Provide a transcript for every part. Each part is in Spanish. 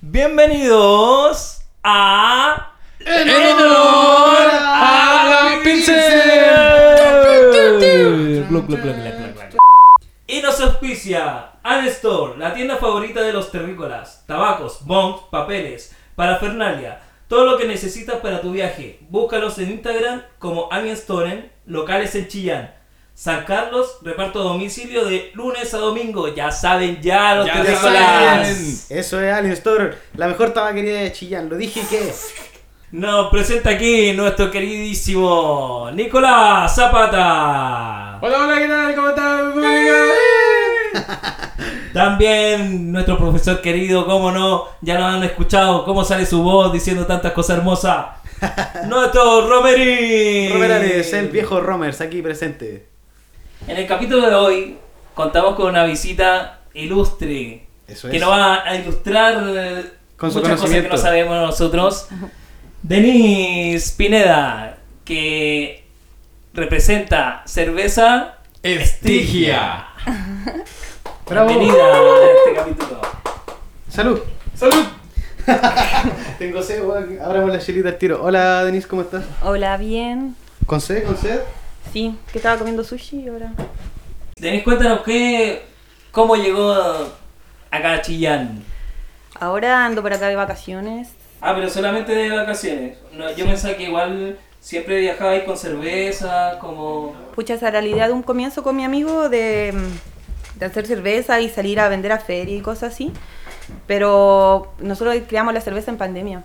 Bienvenidos auspicia An Store, la tienda favorita de los terrícolas. Tabacos, bongs, papeles, parafernalia. Todo lo que necesitas para tu viaje. Búscalos en Instagram como An Store, locales en Chillán. San Carlos, reparto a domicilio de lunes a domingo. Ya saben, ya los Ya terrícolas. saben. Eso es Alien Store, la mejor tabaquería de Chillán. Lo dije que. Nos presenta aquí nuestro queridísimo Nicolás Zapata. Hola, hola, ¿qué tal? ¿Cómo están? También nuestro profesor querido, cómo no, ya nos han escuchado cómo sale su voz diciendo tantas cosas hermosas. nuestro Romerín. Romerales, el viejo Romers aquí presente. En el capítulo de hoy contamos con una visita ilustre Eso que es. nos va a ilustrar Con su muchas cosas que no sabemos nosotros. Denise Pineda, que representa cerveza Estigia. Bravo. Bienvenida a este capítulo. Salud. ¡Salud! Tengo sed, weón. Abramos la chelita al tiro. Hola, Denise, ¿cómo estás? Hola, bien. ¿Con sed? ¿Con sed? Sí, que estaba comiendo sushi y ahora. Denise, cuéntanos qué, cómo llegó acá a Chillán. Ahora ando por acá de vacaciones. Ah, pero solamente de vacaciones. No, yo pensaba que igual siempre viajabais con cerveza, como... Pucha, esa era la idea de un comienzo con mi amigo de, mm, de hacer cerveza y salir a vender a feria y cosas así. Pero nosotros creamos la cerveza en pandemia.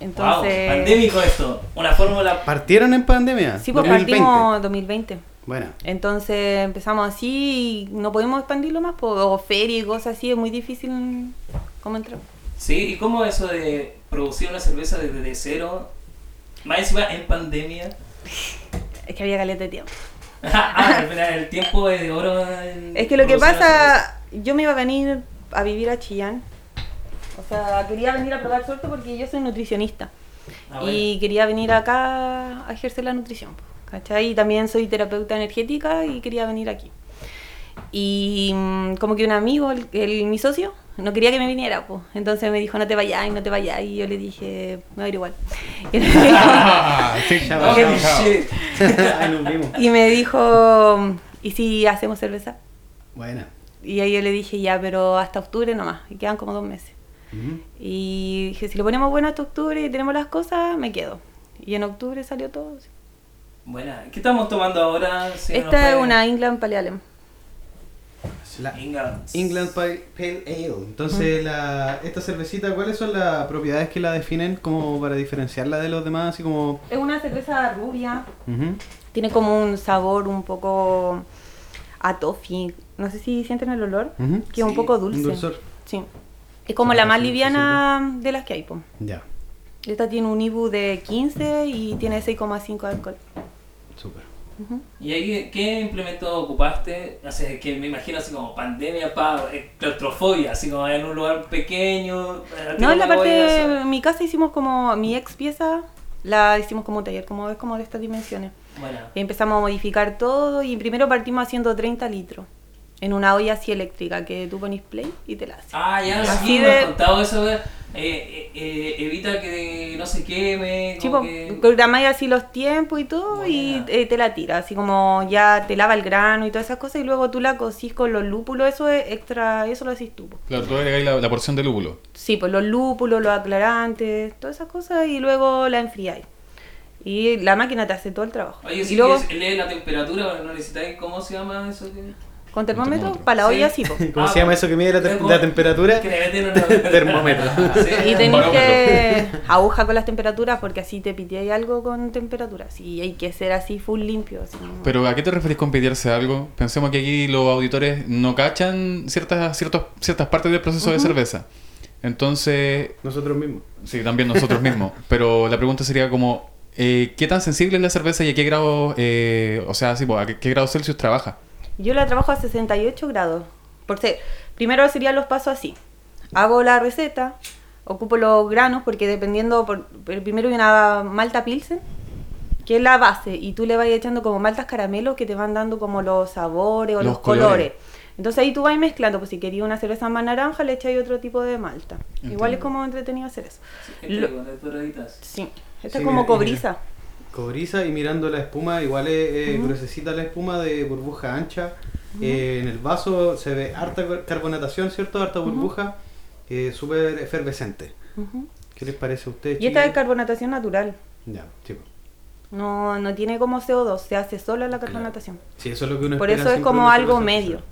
Entonces. Wow, pandémico esto. Una fórmula... ¿Partieron en pandemia? Sí, pues 2020. partimos 2020. Bueno, Entonces empezamos así y no podemos expandirlo más, pues, o feria y cosas así, es muy difícil cómo entrar. Sí, ¿y cómo eso de producir una cerveza desde de cero? Más encima en pandemia. Es que había caleta de tiempo. ah, el tiempo es de oro. Es que lo que pasa, yo me iba a venir a vivir a Chillán. O sea, quería venir a probar suerte porque yo soy nutricionista. Ah, bueno. Y quería venir acá a ejercer la nutrición. ¿Cachai? Y también soy terapeuta energética y quería venir aquí. Y mm, como que un amigo, el, el- mi socio, no quería que me viniera, pues. Entonces me dijo, no te vayas, no te vayas. Y yo le dije, me voy a ir igual. Y me dijo- y me dijo, ¿y si hacemos cerveza? Buena. Y ahí yo le dije, ya, pero hasta octubre nomás. Y quedan como dos meses. Ujú. Y dije, si lo ponemos bueno hasta octubre y tenemos las cosas, me quedo. Y en octubre salió todo. sí. Buena. ¿Qué estamos tomando ahora? Si no Esta es puede- una England Pale Ale. La England. England Pale Ale. Entonces, la, esta cervecita, ¿cuáles son las propiedades que la definen como para diferenciarla de los demás? Así como... Es una cerveza rubia. Tiene como un sabor un poco a toffee. No sé si sienten el olor. Que es un poco Un dulce. dulzor. Sí. Es como Ah, la más sí, sí, liviana de las que hay. po. Ya, Esta tiene un IBU de 15 y tiene 6,5 de alcohol. súper. ¿Y ahí qué implemento ocupaste? O sea, que me imagino así como pandemia, pa, eh, claustrofobia, así como en un lugar pequeño. eh, No, en la me parte, en mi casa hicimos como, mi ex pieza, la hicimos como un taller, como es como de estas dimensiones. Bueno, Y empezamos a modificar todo y primero partimos haciendo 30 litros en una olla así eléctrica que tú pones play y te la hace. ah, ya, Así sí, me de- has contado eso, wea. Eh, eh, eh, evita que no se queme. Sí, como po, que- programáis así los tiempos y todo y eh, te la tira, así como ya te lava el grano y todas esas cosas y luego tú la cocís con los lúpulos, eso es extra, eso lo haces tú. po. Claro, tú agregáis la, la porción de lúpulo. Sí, pues los lúpulos, los aclarantes, todas esas cosas y luego la enfriáis. Y la máquina te hace todo el trabajo. Oye, y si luego lee la temperatura, no necesitáis, ¿cómo se llama eso? que- con termómetro, termómetro. para la olla Sí. sí, po. ¿Cómo Ah, se llama eso que mide la, te- tengo- la temperatura? Que le meten una Termómetro. Sí. Y tenéis barómetro. que aguja con las temperaturas porque así te piteáis algo con temperaturas. Y hay que ser así full limpio. Así Pero ¿a qué te referís con pitearse algo? Pensemos que aquí los auditores no cachan ciertas, ciertos, ciertas partes del proceso de cerveza. Entonces, Nosotros mismos. sí, también nosotros mismos. Pero la pregunta sería como, eh, ¿qué tan sensible es la cerveza y a qué grado, eh, o sea, sí, pues, a qué, qué grado Celsius trabaja? Yo la trabajo a 68 grados. Por ser, primero serían los pasos así. hago la receta, ocupo los granos, porque dependiendo, por, primero hay una malta pilsen, que es la base, y tú le vas echando como maltas caramelos que te van dando como los sabores o Los los, colores. colores. Entonces ahí tú vas mezclando, pues si querías una cerveza más naranja, le echáis otro tipo de malta. Igual es como entretenido hacer eso. Este, Lo-. Sí, esta Sí, es como mira, cobriza. Cobriza y mirando la espuma, igual es eh, gruesecita la espuma de burbuja ancha. Eh, en el vaso se ve harta car- carbonatación, ¿cierto? Harta burbuja, eh, súper efervescente. ¿Qué les parece a ustedes? Y esta es carbonatación natural. Ya, sí. No, no tiene como CO2, se hace solo la carbonatación. Sí, eso es lo que uno Por eso es como algo medio.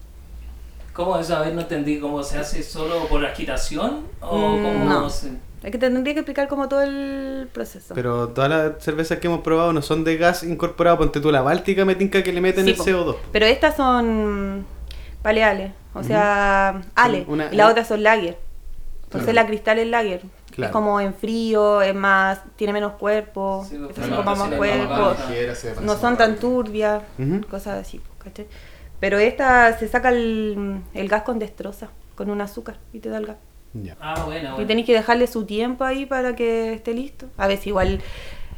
¿Cómo eso? A ver, no entendí. ¿Cómo se hace solo por agitación? ¿O Mm, cómo no. se- Es que te tendría que explicar como todo el proceso. Pero todas las cervezas que hemos probado no son de gas incorporado. Ponte tú la báltica, me tinca que le meten Sí, el po. CO2. Pero estas son paleales, o sea, ale. una- y las otras son lager. Claro. ser la cristal es lager. Claro. Es como en frío, es más, tiene menos cuerpo, Sí, bueno, son como más cuerpo, no son tan turbias, cosas así, ¿cachai? Pero esta se saca el, el gas con destroza, con un azúcar, y te da el gas. Ya. Ah, bueno, Y tenéis que dejarle su tiempo ahí para que esté listo. A veces igual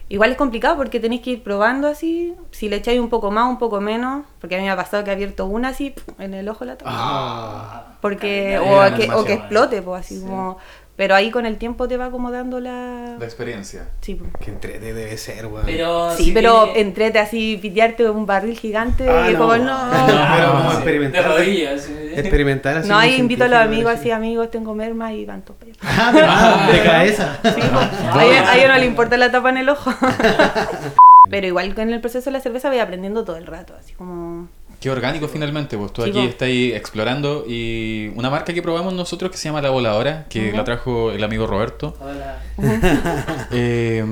igual es complicado porque tenéis que ir probando así. Si le echáis un poco más, un poco menos. Porque a mí me ha pasado que he abierto una así en el ojo la tapa. Ah. Porque, o, que, o que explote, pues así Sí. como. Pero ahí con el tiempo te va acomodando la. La experiencia. Sí, pues. Qué entrete debe ser, weón. Pero Sí, si pero tiene- entrete así, pitearte un barril gigante Ah, y no. como no. No, pero como sí, experimentar. De rodillas. sí. Experimentar así. No, ahí invito a los amigos, así. amigos, tengo merma y van todos. Ah, de, ah, de cabeza. Sí, po. a, ellos, a ellos no le importa la tapa en el ojo. Pero igual con el proceso de la cerveza voy aprendiendo todo el rato, así como... Qué orgánico finalmente, pues tú aquí ahí explorando y una marca que probamos nosotros que se llama La Voladora, que la trajo el amigo Roberto, Hola. eh,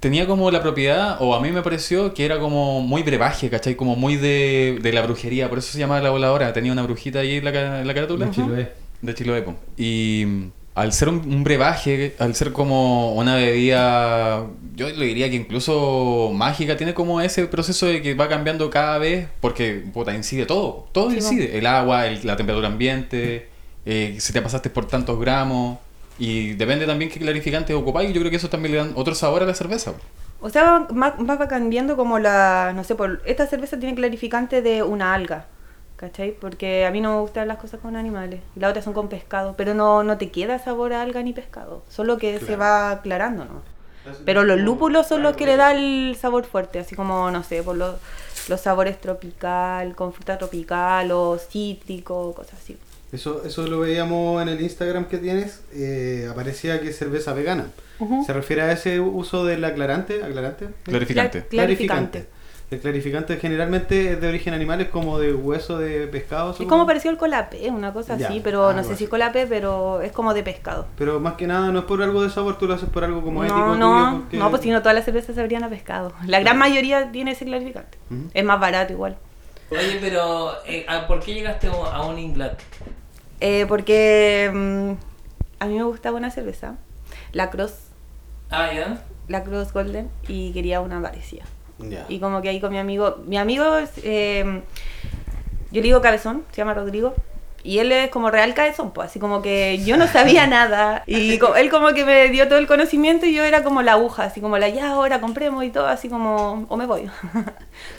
tenía como la propiedad, o a mí me pareció que era como muy brebaje, ¿cachai? Como muy de, de la brujería, por eso se llama La Voladora, tenía una brujita ahí en la, en la carátula. De Chiloé. De Chiloé, po. Y al ser un, un brebaje, al ser como una bebida, yo le diría que incluso mágica, tiene como ese proceso de que va cambiando cada vez, porque puta, incide todo, todo Sí, incide, el agua, el- la temperatura ambiente, eh, si te pasaste por tantos gramos, y depende también qué clarificante ocupáis, yo creo que eso también le dan otro sabor a la cerveza. O sea, va, va va cambiando como la... No sé, por esta cerveza tiene clarificante de una alga, ¿cachai? Porque a mí no me gustan las cosas con animales. Y las otras son con pescado, pero no, no te queda sabor a alga ni pescado. Solo que se va aclarando, ¿no? Pero los lúpulos son los que le dan el sabor fuerte, así como, no sé, por los, los sabores tropical, con fruta tropical o cítrico, cosas así. Eso, eso lo veíamos en el Instagram que tienes. eh, aparecía que es cerveza vegana. ¿Se refiere a ese uso del aclarante? ¿Aclarante? Clarificante. Cla- clarificante. El clarificante generalmente es de origen animal, es como de hueso de pescado. Es como pareció el colapé, una cosa Ya, así, pero no sé así. si colapé, pero es como de pescado. Pero más que nada no es por algo de sabor, tú lo haces por algo como ético. no, tuyo, porque- no, pues si no todas las cervezas sabrían a pescado. La gran mayoría tiene ese clarificante. Es más barato igual. Oye, pero eh, ¿a- ¿por qué llegaste a un Inglaterra? Eh, porque mm, a mí me gustaba una cerveza, la Cross, Ah, ya. la Cross Golden, y quería una parecida. Y como que ahí con mi amigo, mi amigo, es, eh, yo le digo cabezón, se llama Rodrigo, y él es como real cabezón, pues así como que yo no sabía nada, y co- él como que me dio todo el conocimiento y yo era como la aguja, así como la ya ahora compremos y todo, así como, o me voy.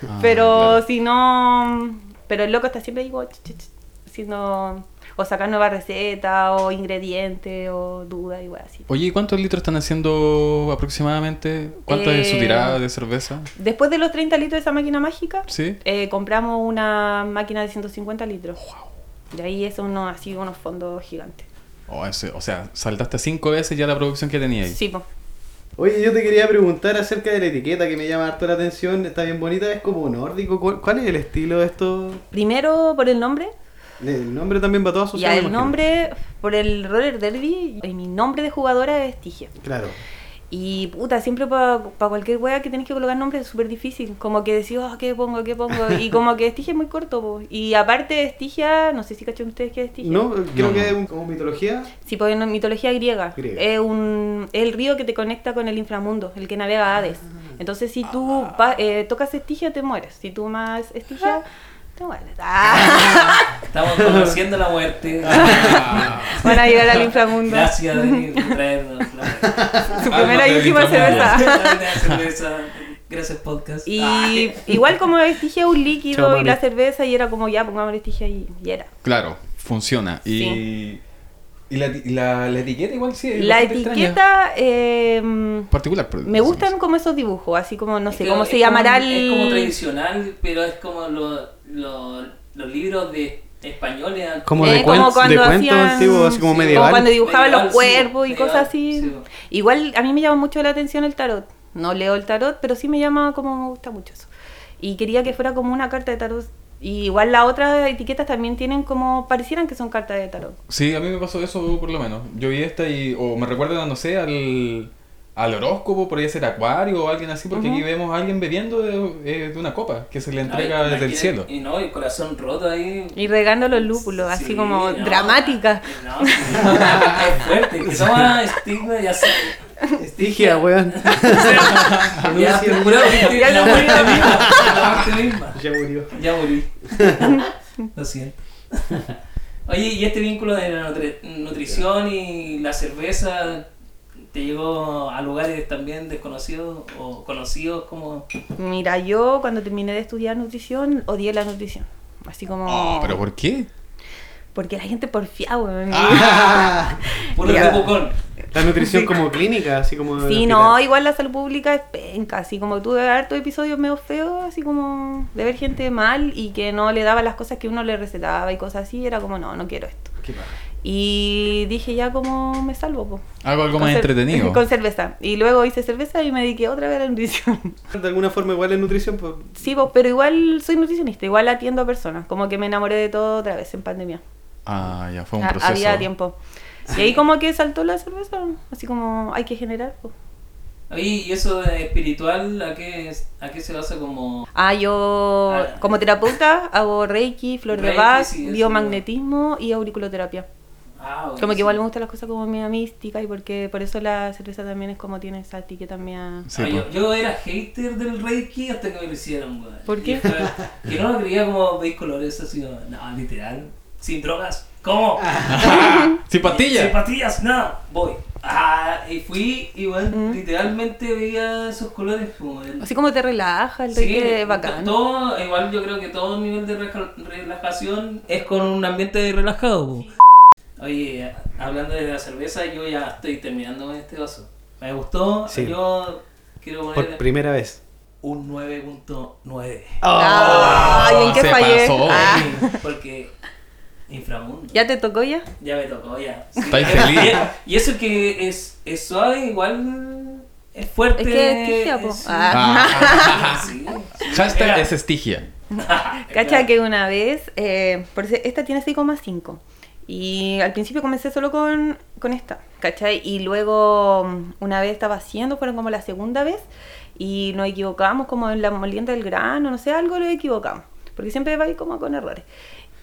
Ah, pero claro. si no, pero el loco está siempre igual, haciendo, o sacar nuevas recetas, o ingredientes, o dudas, igual así. Oye, ¿y cuántos litros están haciendo aproximadamente? ¿Cuánto es su Eh, tirada de cerveza? Después de los 30 litros de esa máquina mágica, ¿Sí? eh, compramos una máquina de 150 litros. Y ahí es uno, así unos fondos gigantes. Oh, ese- o sea, saltaste cinco veces ya la producción que tenía ahí. Sí, po. Oye, yo te quería preguntar acerca de la etiqueta que me llama harto la atención. Está bien bonita, es como nórdico. ¿Cuál, cuál es el estilo de esto? Primero por el nombre. El nombre también va todo asociado. Ya, el imagino. nombre, por el roller derby, y mi nombre de jugadora es Tigia. Claro. Y puta, siempre para cualquier wea que tenés que colocar nombre es súper difícil. Como que decís, oh, ¿qué pongo? ¿Qué pongo? Y como que Estigia es muy corto, po. Y aparte, Estigia, no sé si cachan ustedes qué es Estigia. No, creo No, que no. es un- como mitología. Sí, pues en mitología griega. Griega. Es, un, es el río que te conecta con el inframundo, el que navega Hades. Entonces, si tú va- eh, tocas Estigia, te mueres. Si tú más Estigia, Bueno, ah, Estamos conociendo la muerte. van a llegar al inframundo. Gracias de traernos la Su primera y última cerveza. Gracias, podcast. Y Ay. igual como Estigia un líquido Chao, y la cerveza y era como ya pongamos Estigia y, y era. Claro, funciona. Y, Sí. y la, la- la etiqueta igual sí. es La etiqueta eh, Particular. pero- me gustan como esos dibujos, así como no Es sé que cómo es se llamará como- Es como el tradicional, pero es como lo- lo- los libros de españoles. Como Eh, de, como cuentos hacían- antiguos, así como sí, medieval. Como cuando dibujaban Medieval, los sí, cuerpos y medieval, cosas así. sí. Igual a mí me llama mucho la atención el tarot. No leo el tarot, pero sí me llama como me gusta mucho eso. Y quería que fuera como una carta de tarot. Y igual las otras etiquetas también tienen como, parecieran que son cartas de tarot. Sí, a mí me pasó eso por lo menos. Yo vi esta y. O me recuerda, no sé, al. Al horóscopo, podría ser acuario o alguien así, porque Ujú. aquí vemos a alguien bebiendo de, eh, de una copa que se le entrega Ay, desde el cielo. Y no, el corazón roto ahí. Y regando los lúpulos, así Sí, como no, dramática. No, es fuerte. Que toma estigma, ya sé. Estigia, weón. Ya que Ya la muerte murió. misma. Ya murió. Ya morí. Lo siento. Oye, ¿y este vínculo de la nutri- nutrición y la cerveza te llegó a lugares también desconocidos o conocidos como... Mira, yo cuando terminé de estudiar nutrición, odié la nutrición. Así como... Oh, ¿Pero por qué? Porque la gente porfiada, weón. Ah, Ya. tipo con... la nutrición como clínica, así como. el Sí, no, igual la salud pública es penca, así como tuve hartos episodios medio feos, así como de ver gente mal y que no le daba las cosas que uno le recetaba y cosas así, era como, no, no quiero esto. Qué paja. Y dije, ya como me salvo, po. Algo, algo Con más entretenido. Con cerveza. Y luego hice cerveza y me dediqué otra vez a la nutrición. De alguna forma, igual en nutrición, pues. sí, po, pero igual soy nutricionista, igual atiendo a personas, como que me enamoré de todo otra vez en pandemia. Ah, ya fue un Ha- proceso. Había tiempo. Y ahí como que saltó la cerveza, así como hay que generar. po. ¿y eso de espiritual a qué, es- a qué se basa como...? Ah, yo Ah. como terapeuta hago Reiki, flor de Bach, sí, biomagnetismo y auriculoterapia. Ah, Como que igual me gustan las cosas como media mística y porque por eso la cerveza también es como tiene esa etiqueta mía. Sí, Ah, yo, yo era hater del Reiki hasta que me lo hicieron, weón. ¿Por qué? Que no lo creía como veis colores así, no, literal. Sin drogas. ¿Cómo? Sin pastillas. Sin pastillas, no, voy. Ah, y fui y bueno, Mm. literalmente veía esos colores como el... Así como te relaja, el Sí, es bacán. Todo, igual yo creo que todo nivel de relajación es con un ambiente relajado. Oye, hablando de la cerveza, yo ya estoy terminando con este vaso. Me gustó, Sí. yo quiero Por poner primera vez. un 9.9. Ay, ¿en qué se fallé? pasó. Ah, Sí, Porque inframundo. ¿Ya te tocó ya? Ya me tocó, ya. Sí. Estáis feliz. Y eso que es, es suave, igual es fuerte. Es que es estigia, po. sí. Ah. Sí. Hashtag Era- es estigia. Cacha que una vez, eh, por esta tiene 6,5. Y al principio comencé solo con, con esta, ¿cachai? Y luego mm, una vez estaba haciendo, fueron como la segunda vez, y nos equivocamos como en la molienda del grano, no sé, algo lo equivocamos. Porque siempre va ahí como con errores.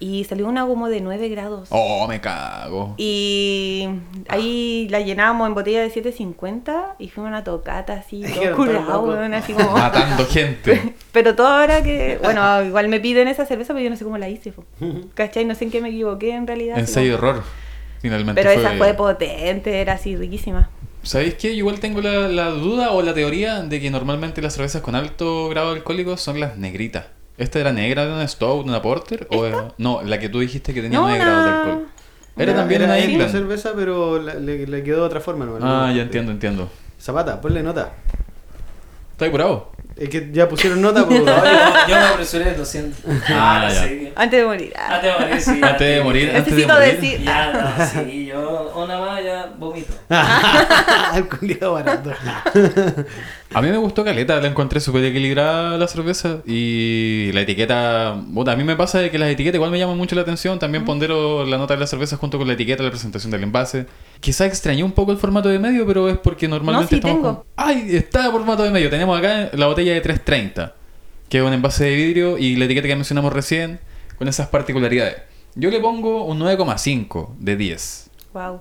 Y salió una como de 9 grados. Oh, me cago. Y ahí la llenábamos en botella de 7.50 y fuimos a una tocata así, todo curado, weón, así como... Matando gente. Pero todo ahora que, bueno, igual me piden esa cerveza, pero yo no sé cómo la hice, po. ¿cachai? No sé en qué me equivoqué en realidad. Ensayo como- error. Finalmente Pero esa fue potente, era así riquísima. ¿Sabéis qué? Yo igual tengo la, la duda o la teoría de que normalmente las cervezas con alto grado alcohólico son las negritas. ¿Esta era negra de una Stout, de una Porter? O era- no, la que tú dijiste que tenía No, 9 una- grados de alcohol. Era también era una esta England. cerveza, pero la- le, le quedó de otra forma. ¿no? Ah, ya entiendo, entiendo. Zapata, ponle nota. ¿Estás apurado? Es que ya pusieron nota, pues. No, yo, yo me apresuré, lo siento. Ah, no ya. sé. Antes de morir. ah. Antes de morir, sí. Antes de morir, antes de morir. decir- Ya, no, sí, una más ya vomito. El culiao barato. A mí me gustó Caleta, la encontré súper equilibrada la cerveza y la etiqueta, a mí me pasa de que las etiquetas igual me llaman mucho la atención, también pondero la nota de la cerveza junto con la etiqueta, la presentación del envase. Quizá extrañé un poco el formato de medio, pero es porque normalmente sí estamos tengo. con- ¡Ay! Está el formato de medio, tenemos acá la botella de 330, que es un envase de vidrio y la etiqueta que mencionamos recién, con esas particularidades. Yo le pongo un 9,5 de 10. Wow.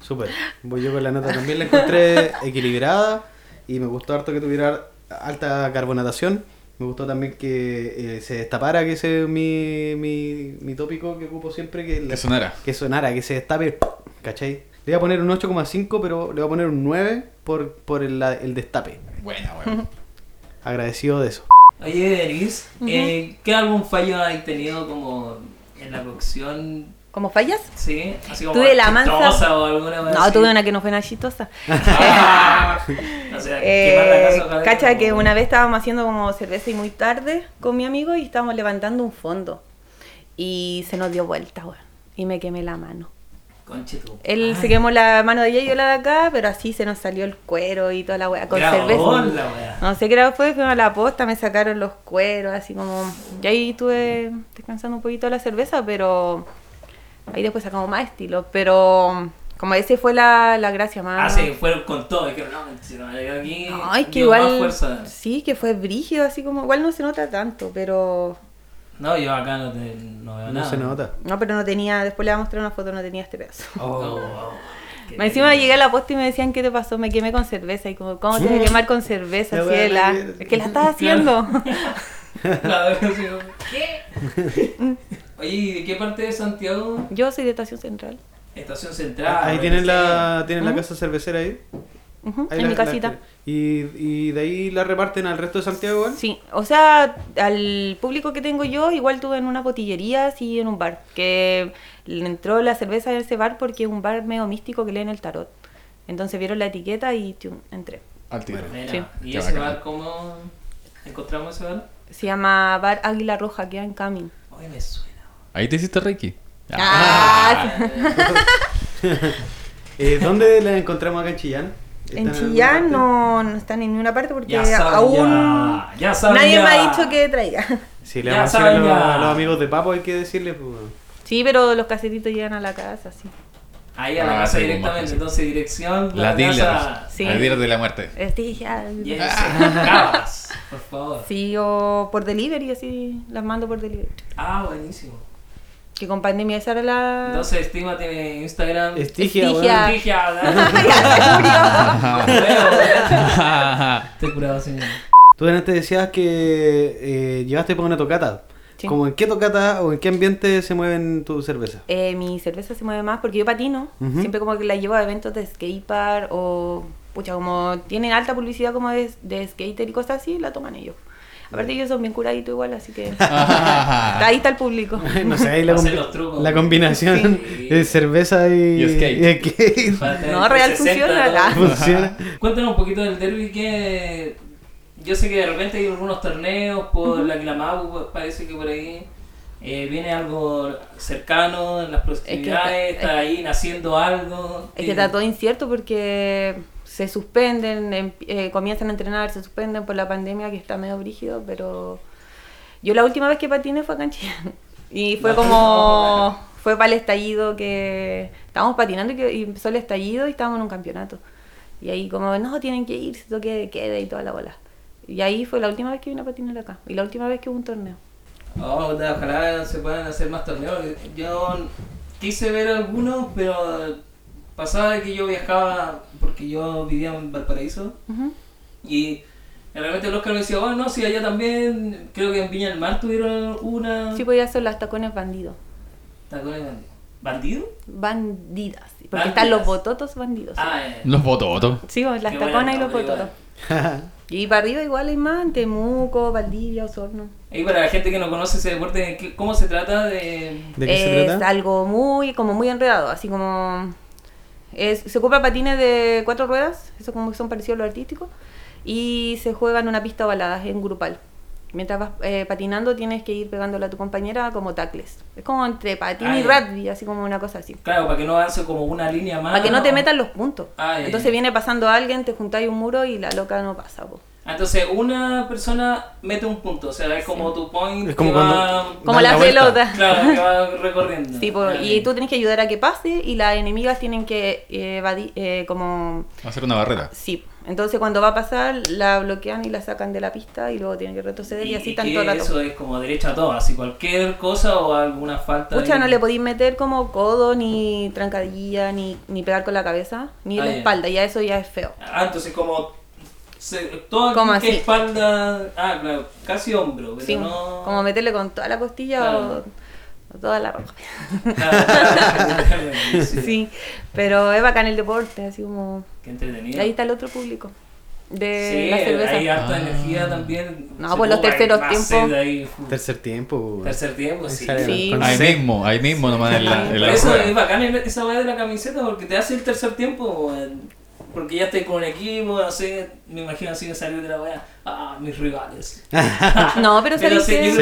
Súper. Voy yo con la nota también la encontré equilibrada y me gustó harto que tuviera alta carbonatación. Me gustó también que eh, se destapara, que ese es mi, mi, mi tópico que ocupo siempre, que, la- Que sonara. que sonara, que se destape, ¿cachai? Le voy a poner un 8,5, pero le voy a poner un 9 por, por el, la- el destape. Buena, weón. Agradecido de eso. Oye, Denise, eh, ¿qué algún fallo has tenido como en la cocción? ¿Cómo fallas? Sí, así como Tuve la mansa- o alguna vez No, así? tuve una que no fue nada chistosa. Ah, o sea, quemar la Eh, casa, ojalá cacha que una vez estábamos haciendo como cerveza y muy tarde con mi amigo y estábamos levantando un fondo. Y se nos dio vuelta, weón. Y me quemé la mano. Conche tu Él se quemó la mano de allá y yo la de acá, pero así se nos salió el cuero y toda la weá con cerveza. la wea. No sé qué era fue, fuimos a la posta, me sacaron los cueros, así como. Y ahí estuve descansando un poquito la cerveza, pero. Ahí después sacamos más estilo. Pero. Como ese fue la, la gracia Ah, más. sí, fueron con todo. Es que no, si no, yo aquí. No, es que igual. fuerza. Sí, que fue brígido, así como. Igual no se nota tanto, pero. No, yo acá no, te, no veo No nada. se nota. No, pero no tenía. Después le voy a mostrar una foto, no tenía este pedazo. Oh, oh, qué Más Encima llegué a la posta y me decían, ¿qué te pasó? Me quemé con cerveza. Y como, ¿cómo te vas a quemar con cerveza, ciela? no Es que la estás haciendo. ¿Qué? Oye, ¿y de qué parte de Santiago? Yo soy de Estación Central. Estación Central. ahí bueno, tienen sí. la, tienen la casa cervecera ahí. Ahí en la- mi la- casita. y, y de ahí la reparten al resto de Santiago, igual? Sí, o sea, al público que tengo yo, igual tuve en una botillería, así en un bar. Que le entró la cerveza en ese bar porque es un bar medio místico que leen el tarot. Entonces vieron la etiqueta y tum, entré. Al tiro. Sí. ¿Y Qué ese bacán. bar cómo encontramos ese bar? Se llama Bar Águila Roja, queda en Camin. Oye, me suena. Ahí te hiciste Reiki. Ah, Eh, ¿Dónde la encontramos acá en Chillán? en ¿Están Chillán no, no están en ninguna parte porque Ya aún ya, nadie me ha dicho que traiga. Sí, le vamos a decir a los, a los amigos de Papo, hay que decirle. Pues, Sí, pero los casetitos llegan a la casa, sí. Ahí a la Ah, casa sí, directamente. Entonces, dirección. La dealer. casa. Sí. La dealer de la muerte. Estilla. Yes, Cabas, por favor. Sí, o por delivery, así las mando por delivery. Ah, buenísimo. Que con pandemia esa era la... Entonces, Estima tiene Instagram. Estigia, Estigia. Estigia, Ya se curado, señor. Tú antes decías que eh, llevaste para una tocata. Sí. ¿Cómo en qué tocata o en qué ambiente se mueven tus cervezas? Eh, mi cerveza se mueve más porque yo patino. Ujú. Siempre como que la llevo a eventos de skatepark o... Pucha, como tienen alta publicidad como de, de skater y cosas así, la toman ellos. Aparte ellos son bien curaditos igual, así que... ahí está el público. no sé, ahí la, combi- trucos. la combinación Sí. de cerveza y, Y skate. y skate. No, real 360 funciona, la- Funciona. Cuéntanos un poquito del derby que yo sé que de repente hay algunos torneos por la Clamau, parece que por ahí eh, viene algo cercano en las proximidades, está- está ahí naciendo algo. Es que está todo incierto porque se suspenden, em- eh, comienzan a entrenar, se suspenden por la pandemia que está medio brígido, pero yo la última vez que patiné fue acá en Chillán. Y fue como, última. fue para el estallido que estábamos patinando y, que, y empezó el estallido y estábamos en un campeonato. Y ahí como, no, tienen que irse, toque de queda y toda la bola. Y ahí fue la última vez que vine a patinar acá. Y la última vez que hubo un torneo. Oh, ojalá se puedan hacer más torneos. Yo quise ver algunos, pero pasaba de que yo viajaba, porque yo vivía en Valparaíso, y de repente el Oscar me decía, oh no, sí, allá también, creo que en Viña del Mar tuvieron una... Sí podía hacer las tacones bandidos. Tacones bandido. ¿Bandido? Bandidas. Porque Bandidas. están los bototos bandidos. Ah, eh. Los bototos. Sí, pues, las Qué taconas y los bototos. Y para arriba igual hay más, Temuco, Valdivia, Osorno. Y para la gente que no conoce ese deporte, ¿qué- ¿cómo se trata de...? ¿De qué se es trata? algo muy, como muy enredado, así como... Es, se ocupa patines de cuatro ruedas, eso como que son parecidos a los artísticos, y se juega en una pista ovalada, en grupal. Mientras vas eh, patinando tienes que ir pegándole a tu compañera como tacles. Es como entre patín Ah, y ya. rugby, así como una cosa así. Claro, para que no avance como una línea más. Para que no te metan los puntos. Ah, Entonces viene pasando alguien, te juntáis un muro y la loca no pasa. po. Ah, Entonces, una persona mete un punto, o sea, es como tu point Es como que cuando- va... Como la, la pelota. Claro, que va recorriendo. Sí, Ah, y tú tienes que ayudar a que pase y las enemigas tienen que eh, evadir, eh, como... Hacer una barrera. Sí, entonces cuando va a pasar la bloquean y la sacan de la pista y luego tienen que retroceder y, así que tanto rato. eso es como derecho a todo, así cualquier cosa o alguna falta Pucha, de- no le podéis meter como codo, ni trancadilla, ni, ni pegar con la cabeza, ni en Ah, la ya. espalda, ya eso ya es feo. Ah, entonces como se, todo ¿Cómo aquí que así? espalda. Ah, claro, casi hombro, pero Sí, no. como meterle con toda la costilla Claro. o, o toda la ropa. Claro, claro, sí. Sí, pero es bacán el deporte, así como... Qué entretenido. Ahí está el otro público de Sí, la cerveza. hay harta Ah. energía también. No, pues los terceros tiempos. ahí, Tercer tiempo. weón. Tercer tiempo, sí. Sí. Ahí mismo, ahí mismo nomás en la, en la eso rueda. es bacán esa weá de la camiseta porque te hace el tercer tiempo, weón. Porque ya estoy con un equipo, no sé, me imagino así de salir de la weá. Ah, mis rivales. No, pero Pero sabes que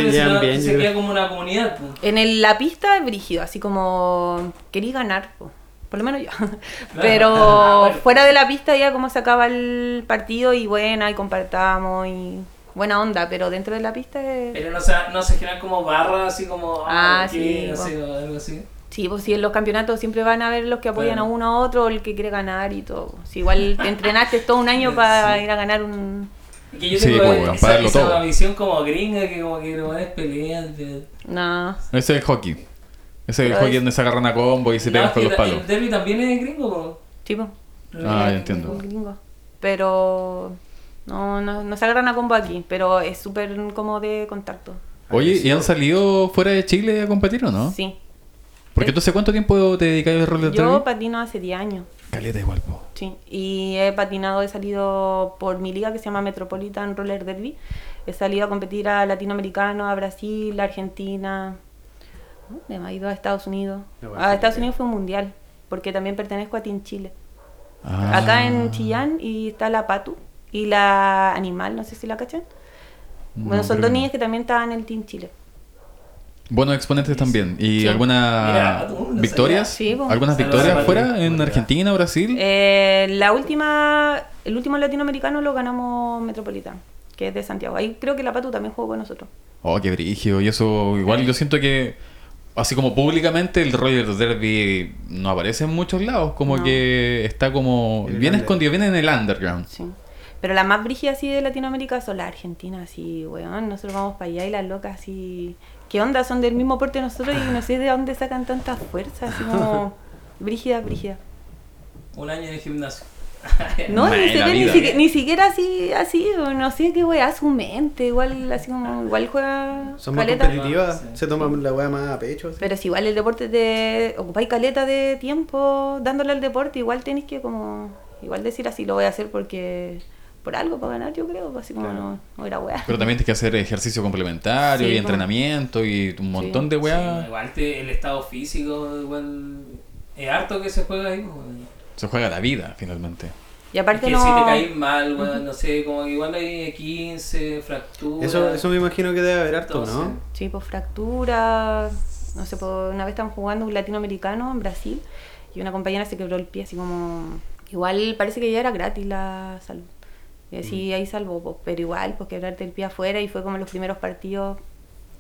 Se yo queda como una comunidad. pues. en el- la pista es brígido, así como querí ganar, po. por lo menos yo. Pero Ah, bueno. fuera de la pista ya como se acaba el partido y bueno, ahí compartamos y buena onda, pero dentro de la pista es... Pero no se, no se generan como barras así como. Ah, aquí, sí, no po. sé, o algo así. Sí, pues sí, en los campeonatos siempre van a ver los que apoyan Claro. a uno a otro, el que quiere ganar y todo. Si igual te entrenaste todo un año para Sí. ir a ganar un... Y que yo Sí, tengo weón, esa, para esa todo. visión como gringa que como que pelean. pero- No, Ese es el hockey. Ese es el Pero hockey es- donde se agarran a combo y se No, pegan con los palos. El derby también es gringo, po. tipo, Ah, ya entiendo. gringo. Pero no, no, no se agarran a combo aquí, pero es súper como de contacto. Oye, ¿y han salido fuera de Chile a competir o no? Sí. Porque tú hace cuánto tiempo te dedicas al roller Yo derby? patino hace 10 años, Caleta igual, po. sí. Y he patinado, he salido por mi liga que se llama Metropolitan Roller Derby. He salido a competir a Latinoamericano, a Brasil, a Argentina. ¿Dónde me ha ido? A Estados Unidos. Bueno. A Estados Unidos fue un mundial, porque también pertenezco a Team Chile. Ah. Acá en Chillán y está la Patu y la Animal, no sé si la cachan. Bueno, No, son creo dos niñas que también estaban en el Team Chile. Buenos exponentes también. ¿Y Sí. alguna Mira, no victorias? Sí, po. ¿Algunas victorias sí, fuera en Argentina, Brasil? Eh, la última, el último latinoamericano lo ganamos Metropolitano, que es de Santiago. Ahí creo que la Patu también jugó con nosotros. Oh, qué brígido. Y eso, igual yo siento que, así como públicamente, el roller derby no aparece en muchos lados. Como No. que está como En el bien escondido, bien en el underground. Sí. Pero las más brígidas así de Latinoamérica son las argentinas, así, weón. Nosotros vamos para allá y las locas así. ¿Qué onda? Son del mismo porte de nosotros y no sé de dónde sacan tanta fuerza, así como. Brígida, brígida. Un año en el gimnasio. No, ni, siquiera, ni, siquiera, ni siquiera así, así, no sé qué weá, su mente, igual, así como, igual juega Son más caleta. competitivas, Sí. se toman la weá más a pecho. así. Pero si igual el deporte te ocupáis caleta de tiempo dándole al deporte, igual tenéis que como, igual decir así lo voy a hacer porque, por algo, para ganar yo creo, así como Claro. no, no era weá. Pero también tienes que hacer ejercicio complementario Sí, y entrenamiento y un montón de Sí, weas. igual te- el estado físico, igual. Es harto que se juega ahí, weón. Se juega la vida, finalmente. Y aparte que no... si te caes mal, weón, no sé, como que igual hay 15, fracturas. Eso, eso me imagino que debe haber harto, Entonces, ¿no? Sí, pues fracturas, no sé, pues, una vez estábamos jugando un latinoamericano en Brasil y una compañera se quebró el pie así como... Igual parece que ya era gratis la salud. Y así Mm. ahí salvó, pues, pero igual, pues quebrarte el pie afuera y fue como los primeros partidos,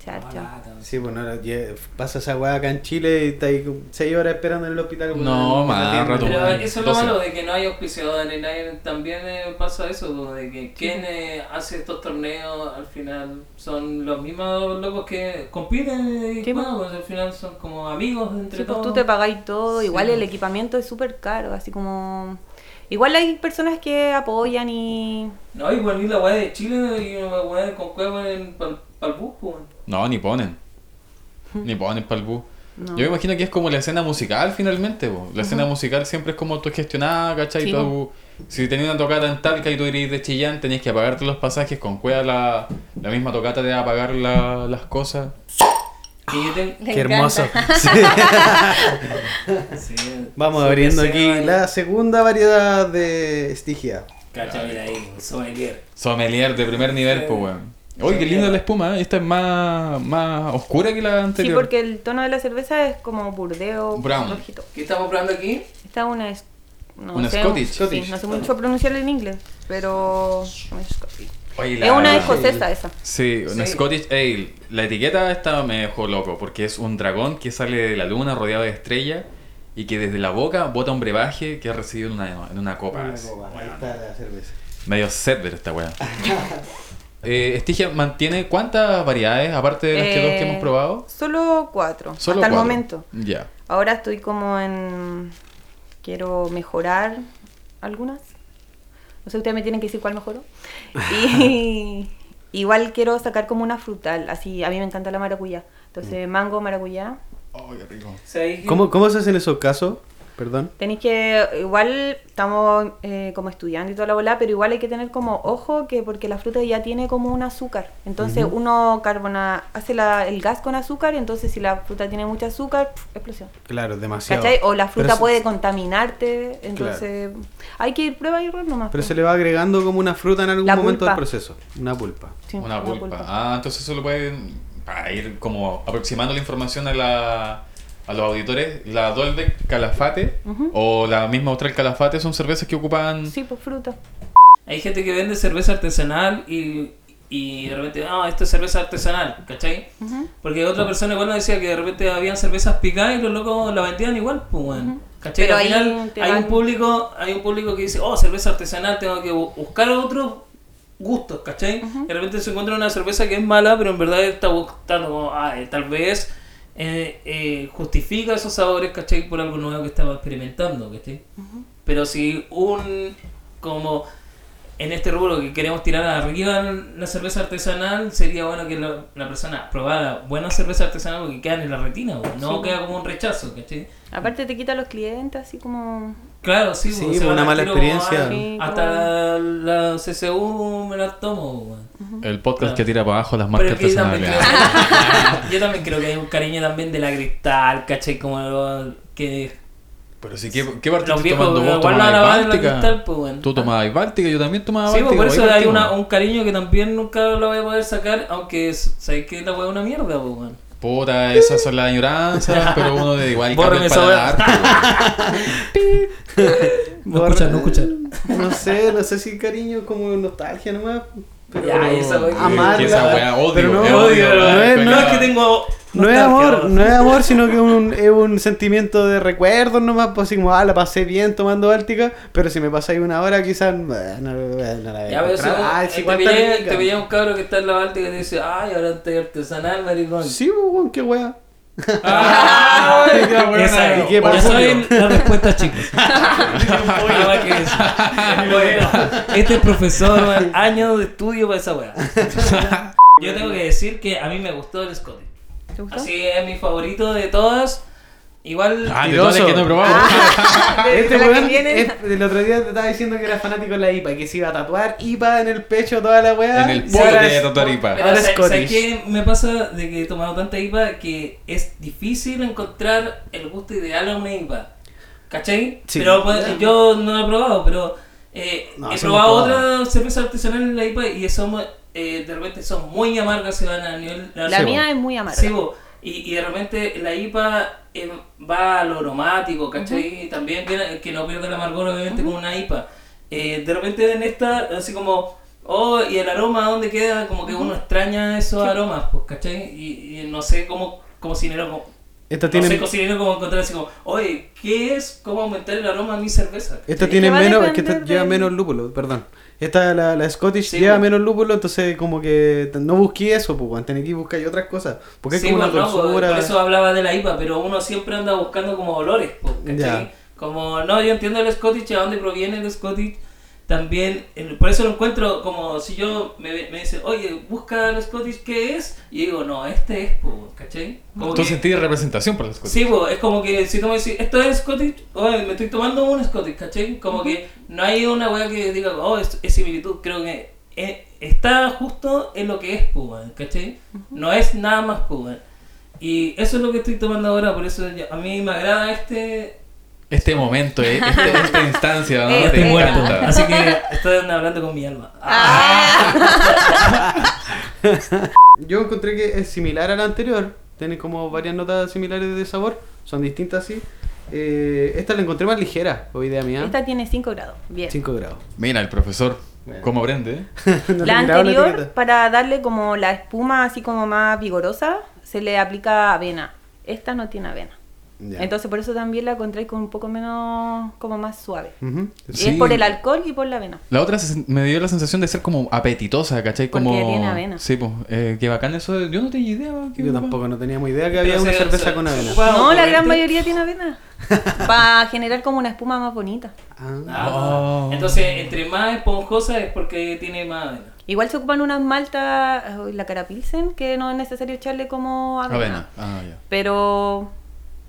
charcha. Sí, pues no, ya pasa esa weá acá en Chile y está ahí 6 horas esperando en el hospital. No, más rato, Pero eso es lo 12. malo de que no hay auspiciadores, nadie, también eh, pasa eso, de que quien eh, hace estos torneos al final son los mismos locos que compiten y bueno, pues. pues al final son como amigos entre Sí, pues todos. tú te pagáis todo, Sí, igual pues. el equipamiento es súper caro, así como... Igual hay personas que apoyan y... No, igual ni la weá de Chile y una weá con cueva en pal, pal bus, pues. No, ni ponen. Ni ponen para el bus. No. Yo me imagino que es como la escena musical finalmente. po. La escena musical siempre es como autogestionada, ¿cachai? Sí, Tú- si tenías una tocata en Talca y tú eres de Chillán, tenías que pagarte los pasajes. Con cueva la, la misma tocata te va a pagar la- las cosas. Y yo tengo... Le Qué hermoso. Sí, Vamos abriendo aquí la segunda variedad de Estigia. Cacha, mira ahí, sommelier. Sommelier de primer nivel, Sí. pues, weón. Oye, qué linda la espuma, ¿eh? Esta es más, más oscura que la Sí, anterior. porque el tono de la cerveza es como burdeo, Brown. rojito. ¿Qué estamos probando aquí? Esta es una... es- No Una sé, Scottish. sí, Scottish. no sé mucho pronunciarlo en inglés, pero... Scottish. Oye, Es una escocesa esa. Sí, una Sí. Scottish Ale. La etiqueta esta me dejó loco porque es un dragón que sale de la luna rodeado de estrellas y que desde la boca bota un brebaje que ha recibido en una, en una copa. Una copa, Ahí está la cerveza. Medio setver esta weá. eh, Estigia mantiene cuántas variedades aparte de las que dos que Eh, hemos probado. Solo cuatro, Solo hasta el momento. Ya. Ahora estoy como en... Quiero mejorar algunas. No sé, ustedes me tienen que decir cuál mejoró. Y igual quiero sacar como una frutal, así, a mí me encanta la maracuyá. Entonces, mango, maracuyá. Oh, qué rico. ¿Cómo, ¿Cómo se hacen esos casos? Perdón. Tenéis que, igual estamos eh, como estudiando y toda la bola, pero igual hay que tener como ojo que porque la fruta ya tiene como un azúcar. Entonces uno carbona, hace la- el gas con azúcar, entonces si la fruta tiene mucho azúcar, pf, explosión. Claro, demasiado. ¿Cachai? O la fruta Pero se- puede contaminarte, entonces hay que ir prueba y error nomás. Pero se le va agregando como una fruta en algún La momento del proceso. Una pulpa. Sí, Una una pulpa. Ah, entonces eso lo pueden para ir como aproximando la información a la a los auditores, la Dolbeck Calafate o la misma Austral Calafate son cervezas que ocupan Sí, pues fruta. Hay gente que vende cerveza artesanal y, y de repente, ah, esto es cerveza artesanal, ¿cachai? Porque otra persona igual nos decía que de repente habían cervezas picadas y los locos la vendían igual, pues bueno. ¿Cachai? Pero Al final hay van- un público, hay un público que dice, oh, cerveza artesanal, tengo que bu- buscar otros gustos, ¿cachai? Y de repente se encuentra una cerveza que es mala, pero en verdad está buscando ah, eh, tal vez eh, eh, justifica esos sabores, ¿cachai? Por algo nuevo que estaba experimentando, ¿cachai? Pero si un, como en este rubro que queremos tirar arriba la cerveza artesanal, sería bueno que la, la persona probara buena cerveza artesanal porque quedan en la retina, no Sí. queda como un rechazo, ¿cachai? Aparte te quita a los clientes, así como... Claro, sí, Sí, pues, una al mala experiencia. Sí, hasta la CCU me la tomo, weón. el podcast Claro. que tira para abajo las Pero marcas que yo también, creo artesanales. que, yo también creo que hay un cariño también de la cristal, ¿cachai? Como lo- que Pero sí, ¿qué, qué parte estás tomando vos? igual la ¿Tomabas Báltica? cristal, pues bueno. Tú tomabas Báltica, yo también tomaba Sí, Báltica. pues por eso hay una, un cariño que también nunca lo voy a poder sacar, aunque sabéis que la weá es una mierda, pues bueno. Puta, esas son las añoranzas, pero uno de igual Bórrame esa paladar. No escuchar, no escuchar. No sé, no sé si cariño como nostalgia nomás. Pero Ya, esa wea que- amarla. que esa wea odio, pero no, es no, odio, no es, no que tengo. no es amor, no es amor, sino que es un, es un sentimiento de recuerdos nomás, pues así como, ah, la pasé bien tomando Báltica, pero si me pasáis una hora quizás no, no, no la a Ya, pero si Ah, es te un cabro que está en la Báltica y te dice, ay, ahora estoy artesanal, maricón. Sí, pues, weón, qué wea. Ay, qué buena. Esa ¿Y es. qué Ya pasó? saben la respuesta, chicos. Nada más que eso. Bueno, este es profesor, años de estudio para esa weá. Yo tengo que decir que a mí me gustó el Scotty. ¿Te gustó? Así es mi favorito de todas. Igual. Ah, de todas las que no he probado. De- Este de la weón, es- el otro día te estaba diciendo que era fanático de la IPA, que se iba a tatuar IPA en el pecho toda la weá. En el y poto ahora de es- tatuar IPA. Pero Ahora ¿sabes- Scottish. ¿sabes qué me pasa de que he tomado tanta IPA que es difícil encontrar el gusto ideal a una IPA? ¿Cachai? Sí. Pero pues, yo no lo he probado, pero eh, No, he probado otra cerveza artesanal en la IPA y son, eh, de repente son muy amargas, se van a nivel... La Sí, mía bo. es muy amarga. Sí, bo. Y, y de repente la IPA eh, va a lo aromático, ¿cachai? También que, que no pierde el amargor, obviamente, como una IPA. Eh, de repente en esta, así como, oh, y el aroma, ¿dónde queda? Como que uno extraña esos aromas, pues, ¿cachai? Y, y no sé cómo cocinero, como, Esta no sé cocinero cómo encontrar así como, oye, ¿qué es? ¿Cómo aumentar el aroma a mi cerveza? esta Sí, tiene menos, es que esta lleva menos lúpulo, perdón. Esta, la, la Scottish, Sí, lleva menos lúpulo, entonces como que no busqué eso, pues, tenés que buscar otras cosas. Porque es Sí, como una pues, no, pues, dulzura. por eso hablaba de la IPA, pero uno siempre anda buscando como olores, pues. Como, no, yo entiendo el Scottish, a dónde proviene el Scottish, también, el- por eso lo encuentro como si yo me, me dicen, oye, busca el Scottish, ¿qué es? Y digo, no, este es, pues, ¿cachai? Como Tú que- sentís representación por las cosas. Sí, pues, es como que si tú me decís, esto es Scottish, oye, me estoy tomando un Scottish, ¿cachai? Como que no hay una weá que diga, oh, es, es similitud, creo que eh, está justo en lo que es, pues, ¿cachai? No es nada más, pues. Y eso es lo que estoy tomando ahora, por eso a mí me agrada este... Este momento, eh, este- esta instancia, ¿no? Eh, Te Estoy muerto, encanta. así que estoy hablando con mi alma. Ah. Yo encontré que es similar a la anterior. Tiene como varias notas similares de sabor. Son distintas, sí. Eh, esta la encontré más ligera, o idea mía. Esta tiene 5 grados. Bien. 5 grados. Mira, el profesor, Bueno. ¿cómo aprende? eh? No la anterior, para darle como la espuma así como más vigorosa, se le aplica avena. Esta no tiene avena. Entonces por eso también la encontré con un poco menos, como más suave. Ujú. Sí. Es por el alcohol y por la avena. La otra se- me dio la sensación de ser como apetitosa, ¿cachai? Porque Como... tiene avena. Sí, pues, eh, qué bacán eso. de- Yo no tenía idea. Yo tampoco no teníamos idea que había una se- cerveza se- con avena. No, la gran corriente. mayoría tiene avena. Para generar como una espuma más bonita. Ah. Ah, Oh. Entonces, entre más esponjosa es porque tiene más avena. Igual se ocupan unas maltas, la cara pilsen, que no es necesario echarle como avena. Avena. Ah, ya. Pero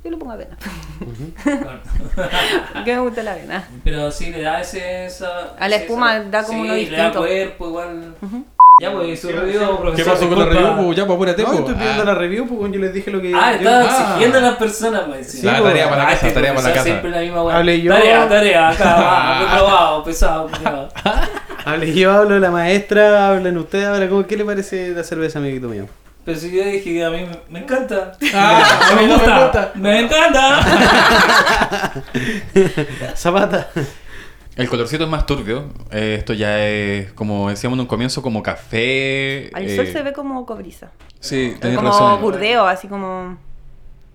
yo le pongo avena. Bueno. que me gusta la avena. Pero sí le da ese. Esa, A la espuma da como sí, uno Le da distinto. cuerpo igual. Ya, pues, su ¿Qué review, profesor. ¿Qué pasó con la review? Pues ya, pues apúrate. No, estoy pidiendo Ah. la review, pues yo les dije lo que. Ah, estaba Ah. exigiendo a las personas, me Sí, decía. La pues, tarea para la Ah, casa, este tarea para la casa. Siempre la misma weá. Hablé yo. Tarea, tarea, acá, va, reprobado, pesado. culiao. Hable yo, hablo la maestra, hablen ustedes. Ahora, ¿cómo- ¿qué le parece la cerveza, amiguito mío? Pero si yo dije que a mí me, encanta. Ah, a mí no me gusta. Me encanta. Zapata. El colorcito es más turbio. Eh, esto ya es, como decíamos en un comienzo, como café. Al eh, sol se ve como cobriza. Sí, tenés como razón. burdeo, así como...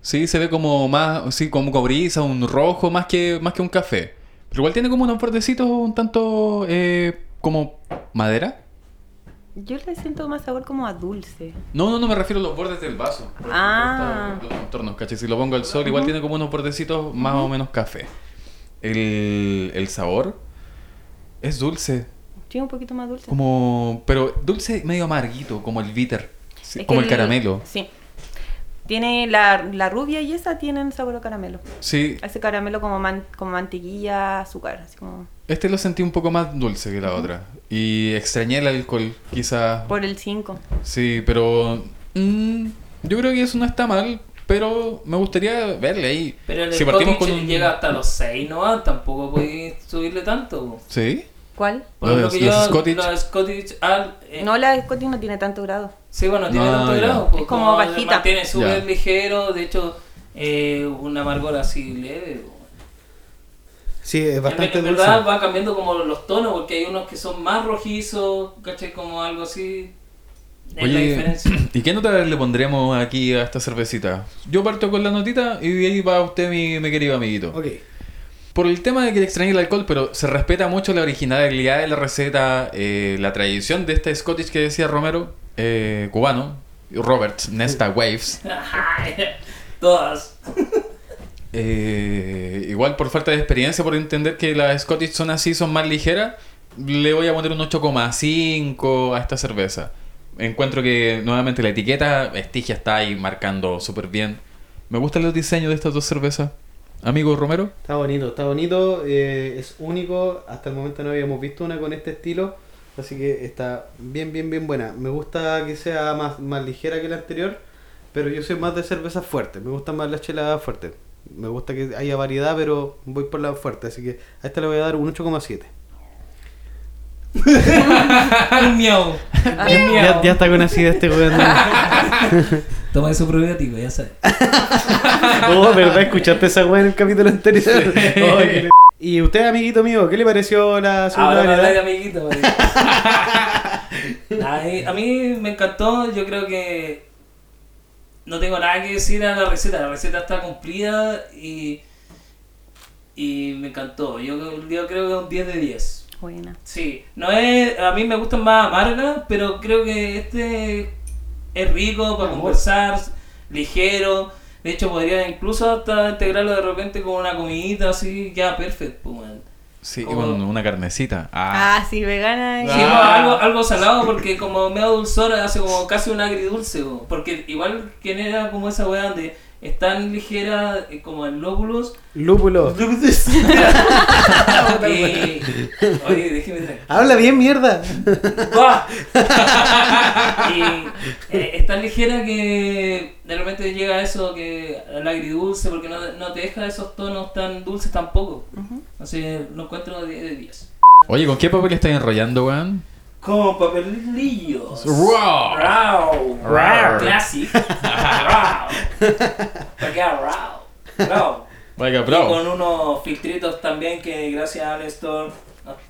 Sí, se ve como más, sí, como cobriza, un rojo, más que, más que un café. Pero igual tiene como unos bordecitos un tanto eh, como madera. Yo le siento más sabor como a dulce. No, no, no me refiero a los bordes del vaso. Ah. Los contornos, ¿cachai? Si lo pongo al sol, igual tiene como unos bordecitos más o menos café. El, el sabor es dulce, Sí, un poquito más dulce. como pero dulce medio amarguito, como el bitter, sí, como el caramelo. Sí. Tiene la, la rubia y esa tienen sabor a caramelo. Sí, Ese caramelo como, man- como mantequilla, azúcar, así como... este lo sentí un poco más dulce que la otra. Y extrañé el alcohol, quizás. Por el 5. Sí, pero mm, yo creo que eso no está mal, pero me gustaría verle ahí. Pero el si partimos Scottish con un... llega hasta los 6, ¿no? Tampoco podéis subirle tanto. Sí. ¿Cuál? Por Los- lo que los yo, Scottish. los Scottish al, eh, No, la Scotty no tiene tanto grado. Sí, bueno, tiene No, tanto ya. grado. pues, Es como bajita. Mantiene súper ligero, de hecho, eh, un amargor así leve. Sí, es bastante en, dulce. verdad va cambiando como los tonos, porque hay unos que son más rojizos, ¿cachai? Como algo así. Es la Oye, diferencia. ¿y qué nota le pondremos aquí a esta cervecita? Yo parto con la notita y ahí va usted, mi, mi querido amiguito. Ok. Por el tema de que le extrañe el alcohol, pero se respeta mucho la originalidad de la receta, eh, la tradición de este Scottish que decía Romero, eh, cubano, Robert Nesta Waves. Todas. Eh, igual por falta de experiencia, por entender que las Scottish son así, son más ligeras, le voy a poner un 8,5 a esta cerveza. Encuentro que nuevamente la etiqueta Estigia está ahí marcando súper bien. Me gustan los diseños de estas dos cervezas. Amigo Romero. Está bonito, está bonito, eh, es único, hasta el momento no habíamos visto una con este estilo, así que está bien, bien, bien buena. Me gusta que sea más, más ligera que la anterior, pero yo soy más de cervezas fuertes, me gustan más las chelas fuertes. Me gusta que haya variedad, pero voy por la fuerte, así que a esta le voy a dar un 8,7. Un miau. Ya, miau. ya está con acidez este weón. Toma eso probiótico, ya sabes. Oh, ¿verdad? ¿Escuchaste esa weá en el capítulo anterior? Oh, y usted, amiguito mío, ¿qué le pareció la segunda Ahora me de amiguito. marico. Nah, eh, a mí me encantó, yo creo que no tengo nada que decir a la receta, la receta está cumplida y, y me encantó. Yo, yo creo que un 10 de 10. Buena. Sí, no es, a mí me gustan más amargas, pero creo que este es rico para Amor. conversar, ligero. De hecho, podría incluso hasta integrarlo de repente con una comidita así, ya perfecto. Pues, man. Sí, Como- con una carnecita. Ah, Ah, sí, vegana. y- Sí, Ah. pues, algo, algo salado porque como medio dulzora hace como casi un agridulce, po. porque igual genera como esa weá donde es tan ligera eh, como el lóbulos. Lúpulo. y... Oye, déjeme tranquilo. Habla bien, mierda. ¡Buah! y eh, es tan ligera que de repente llega a eso que al agridulce porque no, no te deja esos tonos tan dulces tampoco. Así lo encuentro de 10 de 10. Oye, ¿con qué papel estás enrollando, weón? Como papelillos. Raw. Raw. Raw. Classic. Raw. Raw. Raw. Y bro. con unos filtritos también que gracias a Nestor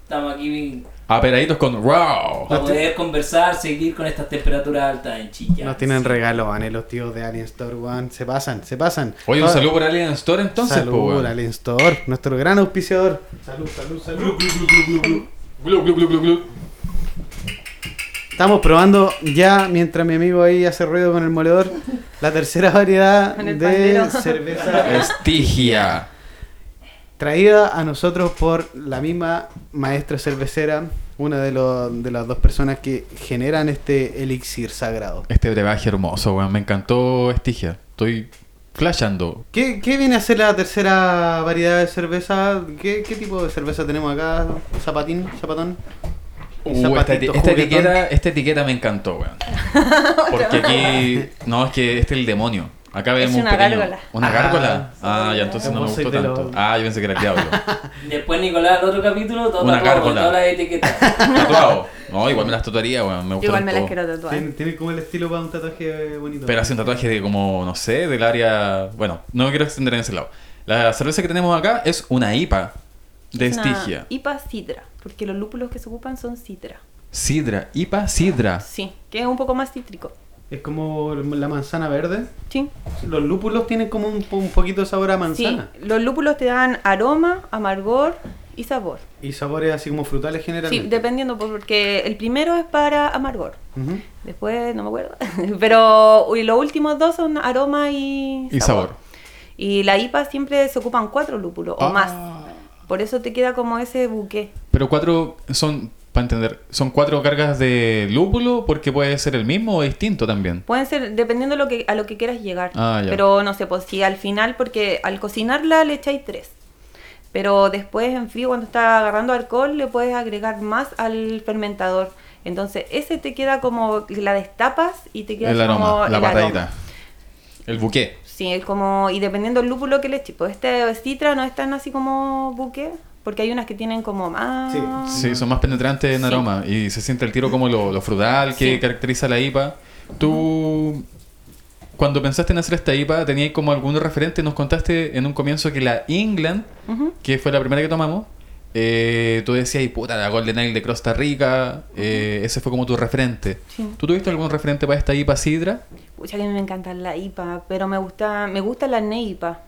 estamos aquí Aperaditos con raw. Para poder conversar, seguir con estas temperaturas altas en Chillán. Nos tienen regalones los tíos de Alien Store, weón. Se pasan, se pasan. Oye, un saludo por Alien Store entonces, Salud, po, weón. Alien Store, nuestro gran auspiciador. Salud, salud, salud. Glu, glu, glu, glu, glu. Estamos probando ya, mientras mi amigo ahí hace ruido con el moledor, la tercera variedad de pandero. cerveza Estigia. traída a nosotros por la misma maestra cervecera, una de, los- de las dos personas que generan este elixir sagrado. Este brebaje hermoso, weón. Me encantó Estigia. Estoy flashando. ¿Qué, qué viene a ser la tercera variedad de cerveza? ¿Qué, qué tipo de cerveza tenemos acá? ¿Zapatín? ¿Zapatón? Uh, esta, etiqueta, esta etiqueta me encantó, weón. Porque aquí. No, es que este es el demonio. Acá vemos una un pequeño- gárgola. ¿Una Ah. gárgola? Ah, ya entonces no me gustó tanto. los- Ah, yo pensé que era el diablo. Después, Nicolás, en otro capítulo, todo Una gárgola. todas las etiquetas. Tatuado. No, igual me las tatuaría, weón. Me gusta igual me las quiero tatuar. Tiene, tiene como el estilo para un tatuaje bonito. Pero hace un tatuaje de como, no sé, del área. Bueno, no me quiero extender en ese lado. La cerveza que tenemos acá es una IPA de Es una Estigia. IPA Sidra, porque los lúpulos que se ocupan son Sidra. Sidra, IPA Sidra. Sí, que es un poco más cítrico. Es como la manzana verde. Sí, Los lúpulos tienen como un, un poquito de sabor a manzana. sí. Los lúpulos te dan aroma, amargor y sabor. Y sabores así como frutales Sí, generalmente. dependiendo, porque el primero es para amargor. Ujú. Después no me acuerdo. Pero uy, los últimos dos son aroma y, Y sabor. Y la IPA siempre se ocupan cuatro lúpulos Ah. o más. Por eso te queda como ese buque. Pero cuatro son, para entender, son cuatro cargas de lúpulo porque puede ser el mismo o distinto también. Pueden ser dependiendo lo que, a lo que quieras llegar. Ah, ya. Pero no sé, pues si al final, porque al cocinarla le echáis tres. Pero después en frío, cuando está agarrando alcohol, le puedes agregar más al fermentador. Entonces ese te queda como, la destapas y te queda El como aroma, la el patadita. aroma. El buque. Sí, es como, y dependiendo del lúpulo que le eches, pues este citra no es tan así como buque, porque hay unas que tienen como más... Sí. Sí, son más penetrantes en Sí. aroma y se siente el tiro como lo, lo frutal que Sí. caracteriza la IPA. Tú, cuando pensaste en hacer esta IPA, ¿tenías como algún referente? Nos contaste en un comienzo que la England, que fue la primera que tomamos, eh, tú decías, "Y puta, la Golden Ale de Costa Rica, eh, ese fue como tu referente. Sí. ¿Tú tuviste algún referente para esta IPA Sidra? Pucha que me encanta la IPA, pero me gusta, me gusta la NEIPA,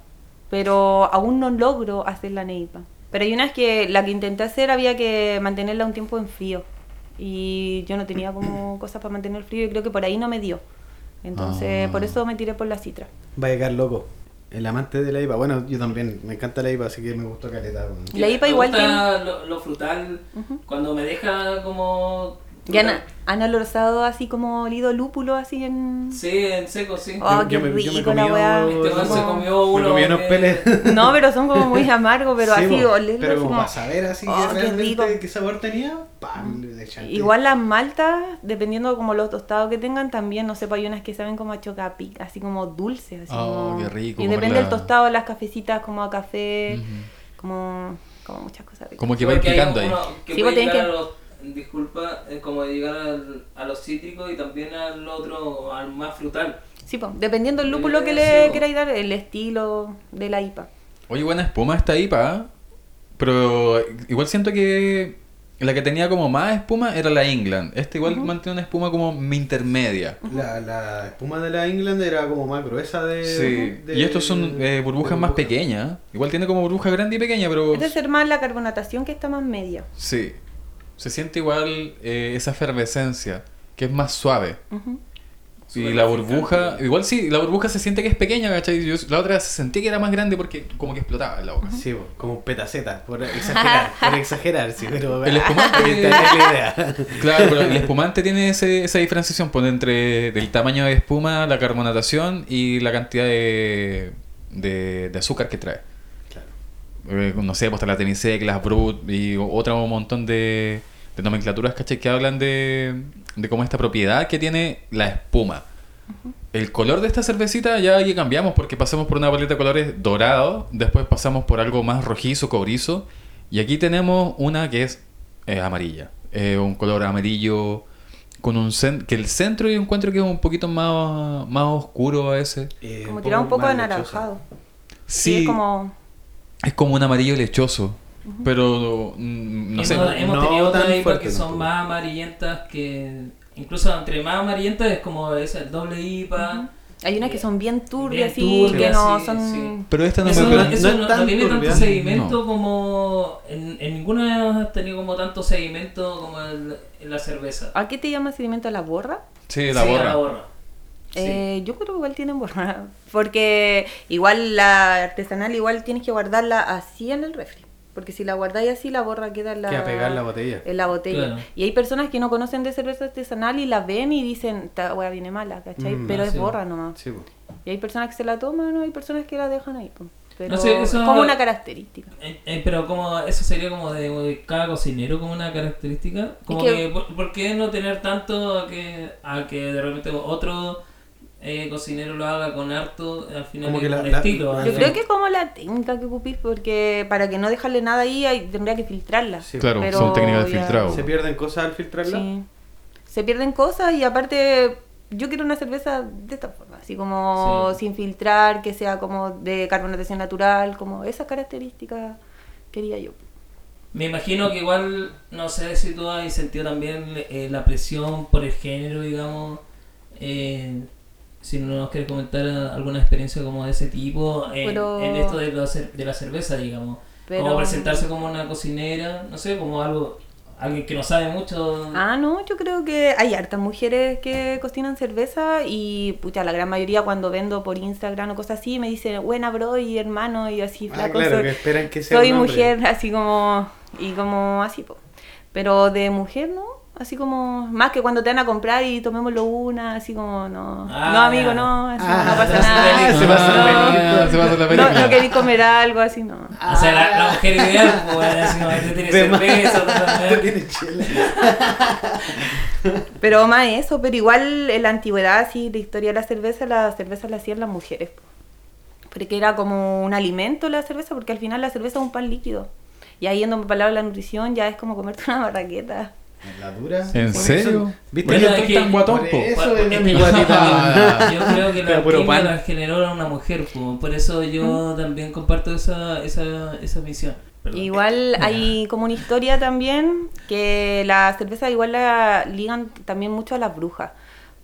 pero aún no logro hacer la NEIPA. Pero hay unas que la que intenté hacer había que mantenerla un tiempo en frío y yo no tenía como cosas para mantener el frío y creo que por ahí no me dio. Entonces, Ah. por eso me tiré por la citra. Va a llegar loco. El amante de la IPA. Bueno, yo también. Me encanta la IPA, así que me gustó caleta. La IPA Me igual gusta lo, lo frutal, cuando me deja como... ¿Ya han, han alorzado así como olido lúpulo así en...? Sí, en seco, sí. Oh, Yo- qué yo me- yo me rico la Este se Como- comió Me uno. comí unos peles. No, pero son como muy amargos, pero Sí, así olerlo Pero como como- para saber así Oh, que realmente rico. qué sabor tenía, ¡pam! le echan. Igual las maltas, dependiendo como los tostados que tengan, también, no sé, pues hay unas que saben como a chocapic, así como dulces. Así Oh, como- qué rico, Y depende la- del tostado, las cafecitas como a café, como, como muchas cosas ricas. Como que va picando ahí. uno que Sí, vos tenés que- los, disculpa, es como llegar al- a los cítricos y también al otro, al más frutal. Sí, pues, dependiendo del lúpulo que Eh, le sí, po. queráis dar, el estilo de la IPA. Oye, buena espuma esta IPA, ¿eh? pero igual siento que la que tenía como más espuma era la England. Esta igual mantiene una espuma como intermedia. La, la espuma de la England era como más gruesa de. Sí, de- y estos son eh, burbujas de más pequeñas. Igual tiene como burbuja grande y pequeña, pero Es de ser más la carbonatación que está más media. sí. Se siente igual eh, esa efervescencia, que es más suave. Y la burbuja, igual sí, la burbuja se siente que es pequeña, ¿cachai? Yo la otra sentí que era más grande porque como que explotaba en la boca. Sí, como petaceta, por exagerar, por exagerar, sí, pero. El espumante- es la idea. Claro, pero el espumante tiene ese- esa diferenciación pues, entre del tamaño de espuma, la carbonatación y la cantidad de, de, de azúcar que trae. Eh, no sé, pues está la Temisec, las Brut y otro montón de, de nomenclaturas, ¿cachai? Que hablan de, de cómo esta propiedad que tiene la espuma. El color de esta cervecita ya ahí cambiamos porque pasamos por una paleta de colores dorado, después pasamos por algo más rojizo, cobrizo, y aquí tenemos una que es eh, amarilla. Eh, un color amarillo con un que el centro yo encuentro que es un poquito más, más oscuro a ese. Como tirado un poco anaranjado. Sí, es como... es como un amarillo lechoso. Pero mm, no Y sé. no- hemos no tenido otras tan IPA fuerte que son más amarillentas que. Incluso entre más amarillentas es como esa, el doble IPA. Hay unas que son bien turbias, así, que no sí, son... sí. Pero esta no Eso, me no, eso no es no- no tan tiene tanto turbia. No. como. En, en ninguna has tenido como tanto seguimiento como el- en la cerveza. ¿A qué te llama sedimento la borra? Sí, la Sí, a la borra. Sí. Eh, yo creo que igual tienen borra. Porque igual la artesanal igual tienes que guardarla así en el refri. Porque si la guardáis así, la borra queda en la, Queda pegada en la botella. en la botella. Claro. Y hay personas que no conocen de cerveza artesanal y la ven y dicen, esta hueá viene mala, ¿cachai? Mm, Pero es sí. borra nomás. Sí. Y hay personas que se la toman o hay personas que la dejan ahí. po. Pero No sé, eso- es como una característica. Eh, eh, pero como eso sería como de, de cada cocinero como una característica como Es que, que- ¿por, por qué no tener tanto a que a que de repente otro eh, cocinero lo haga con harto al final Como es que la- un la- estilo la- Yo creo que es como la técnica que ocupís, porque para que no dejarle nada ahí hay- tendría que filtrarla. Sí, Claro, Pero son técnicas de filtrado. ¿Se pierden cosas al filtrarla? Sí. Se pierden cosas y aparte yo quiero una cerveza de esta forma, así como Sí. sin filtrar, que sea como de carbonatación natural, como esas características quería yo. me imagino que igual no sé si tú has sentido también eh, la presión por el género digamos eh, si no nos quieres comentar alguna experiencia como de ese tipo en, Pero- en esto de la, cer- de la cerveza digamos Pero- como presentarse como una cocinera no sé como algo alguien que no sabe mucho Ah, no, yo creo que hay hartas mujeres que cocinan cerveza y pucha, la gran mayoría cuando vendo por Instagram o cosas así me dicen, buena bro y hermano y así, Ah, flaco, claro, soy- que esperan que sea soy mujer, así como, y como así, po. Pero de mujer, ¿no? Así como, más que cuando te van a comprar y tomémoslo una, así como, no, Ah, no amigo, ya. no, así, Ah, no pasa nada. se pasa no, feliz. se pasa la no, película. no queréis comer algo, así, no. o sea la, la mujer ideal pues así que tiene cerveza Te tiene chela. Pero más eso, pero igual en la antigüedad, sí, la historia de la cerveza, la cerveza la hacían las mujeres. po. Porque era como un alimento la cerveza, porque al final la cerveza es un pan líquido. Y ahí yendo por lado de la nutrición ya es como comerte una barraqueta. ¿La dura? ¿En Por serio? eso- ¿Viste Bueno, que es estoy que- tan guatón? por po? eso es mi guatita. Yo creo que la química la generó a una mujer, po. por eso yo también comparto esa, esa, esa misión. Perdón. Igual hay como una historia también que la cerveza igual la ligan también mucho a las brujas.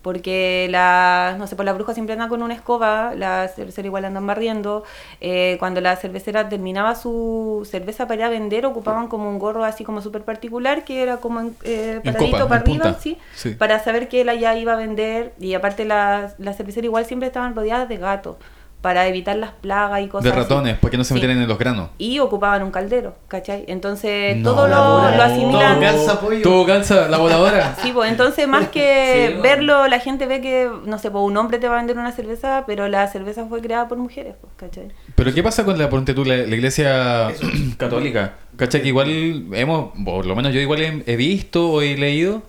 Porque la, no sé, pues la bruja siempre anda con una escoba, la cervecera igual andan barriendo. Eh, cuando la cervecera terminaba su cerveza para ir a vender, ocupaban como un gorro así como súper particular, que era como en, eh, paradito copa, para arriba. ¿sí? Sí. para saber que él ya iba a vender. Y aparte la, la cervecera igual siempre estaban rodeadas de gatos, para evitar las plagas y cosas De así. ratones, para que no se Sí metieran en los granos. y ocupaban un caldero, ¿cachai? Entonces No. todo lo, lo asimilan. Todo calza pollo. Todo calza, la voladora. Sí, pues entonces más que Sí, bueno. verlo, la gente ve que, no sé, pues un hombre te va a vender una cerveza, pero la cerveza fue creada por mujeres, pues, ¿cachai? Pero ¿qué pasa con la, ponte tú, la, la iglesia católica? ¿Cachai? Que igual hemos, por lo menos yo igual he, he visto o he leído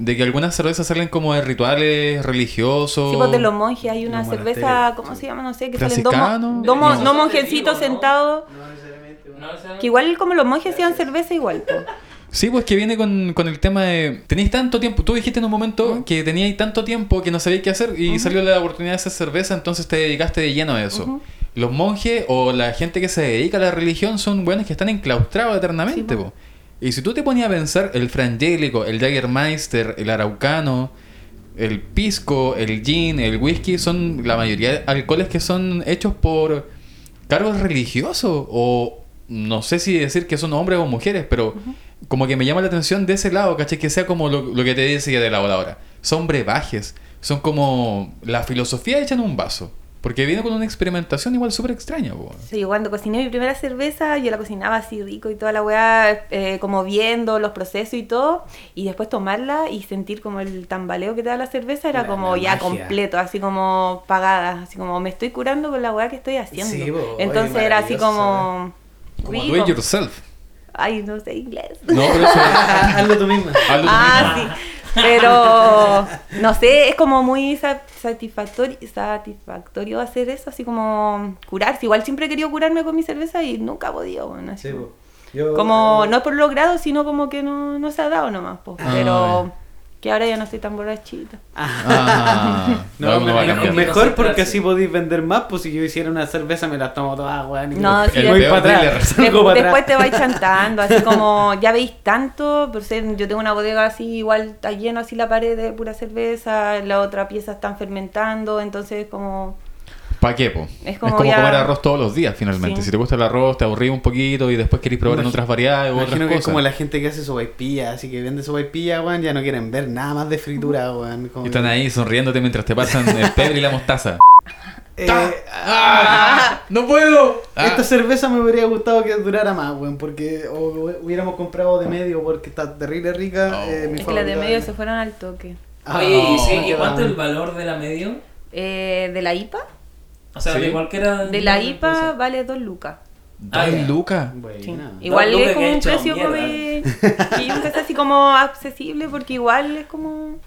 de que algunas cervezas salen como de rituales religiosos. Sí, pues de los monjes hay una cerveza, ¿cómo se llama? No sé, que salen dos, mo- dos mo- No, monjecitos sentados, No que igual como los monjes hacían cerveza igual, pues. Sí, pues que viene con, con el tema de... Tenéis tanto tiempo, tú dijiste en un momento que teníais tanto tiempo que no sabíais qué hacer y salió la oportunidad de hacer cerveza, entonces te dedicaste de lleno a eso. Los monjes o la gente que se dedica a la religión son buenos que están enclaustrados eternamente. Sí, po. po. Y si tú te ponías a pensar, el frangélico, el Jagermeister, el araucano, el pisco, el gin, el whisky, son la mayoría de alcoholes que son hechos por cargos religiosos o no sé si decir que son hombres o mujeres, pero como que me llama la atención de ese lado, ¿cachai? Que sea como lo, lo que te decía de la voladora. Son brebajes, son como la filosofía hecha en un vaso. Porque viene con una experimentación igual súper extraña, po. Sí, cuando cociné mi primera cerveza, yo la cocinaba así rico y toda la weá, eh, como viendo los procesos y todo, y después tomarla y sentir como el tambaleo que te da la cerveza era La- como la ya magia. completo, así como pagada, así como me estoy curando con la weá que estoy haciendo. Sí, po, Entonces oye, era así como... Como rico. do it yourself. Ay, no sé inglés. No, pero eso Hazlo tú misma. hazlo tú Ah, mismo. sí. Pero no sé, es como muy sa- satisfactorio, satisfactorio hacer eso, así como curarse. Igual siempre he querido curarme con mi cerveza y nunca he podido. Bueno, Sí, como-. Yo, como eh, no por logrado, sino como que no, no se ha dado nomás. po. Ah, Pero Que ahora ya no estoy tan borrachita. Ah, No, me- cambiando. mejor porque así podéis vender más. Pues si yo hiciera una cerveza, me la tomo toda, weón. No, me- sí, voy para atrás. para después te vais chantando, así como ya veis tanto, pero sé, yo tengo una bodega así, igual está lleno así la pared de pura cerveza, la otra pieza están fermentando, entonces como... ¿Para qué, po? Es Es como ya- comer arroz todos los días, finalmente. Sí. Si te gusta el arroz, te aburrís un poquito y después querés probar en otras variedades o otras Imagino que es como la gente que hace sopaipilla, así que vende sopaipilla, weón, ya no quieren ver nada más de fritura, weón. como Y están ahí sonriéndote mientras te pasan el pebre y la mostaza. Eh, ¡Ah! ¡No puedo! Ah. Esta cerveza me hubiera gustado que durara más, weón, porque o hubiéramos comprado de medio porque está terrible rica. Oh. eh, mi Es que las de medio se fueron al toque. Ah, Oye, ¿y, sí, no, ¿y cuánto es el valor de la medio? Eh, ¿De la IPA? O sea, Sí. de cualquiera. De la IPA vale 2 lucas. Ah, Dos ya. lucas. Sí. Igual es como un precio como creo que es así como accesible porque igual es como...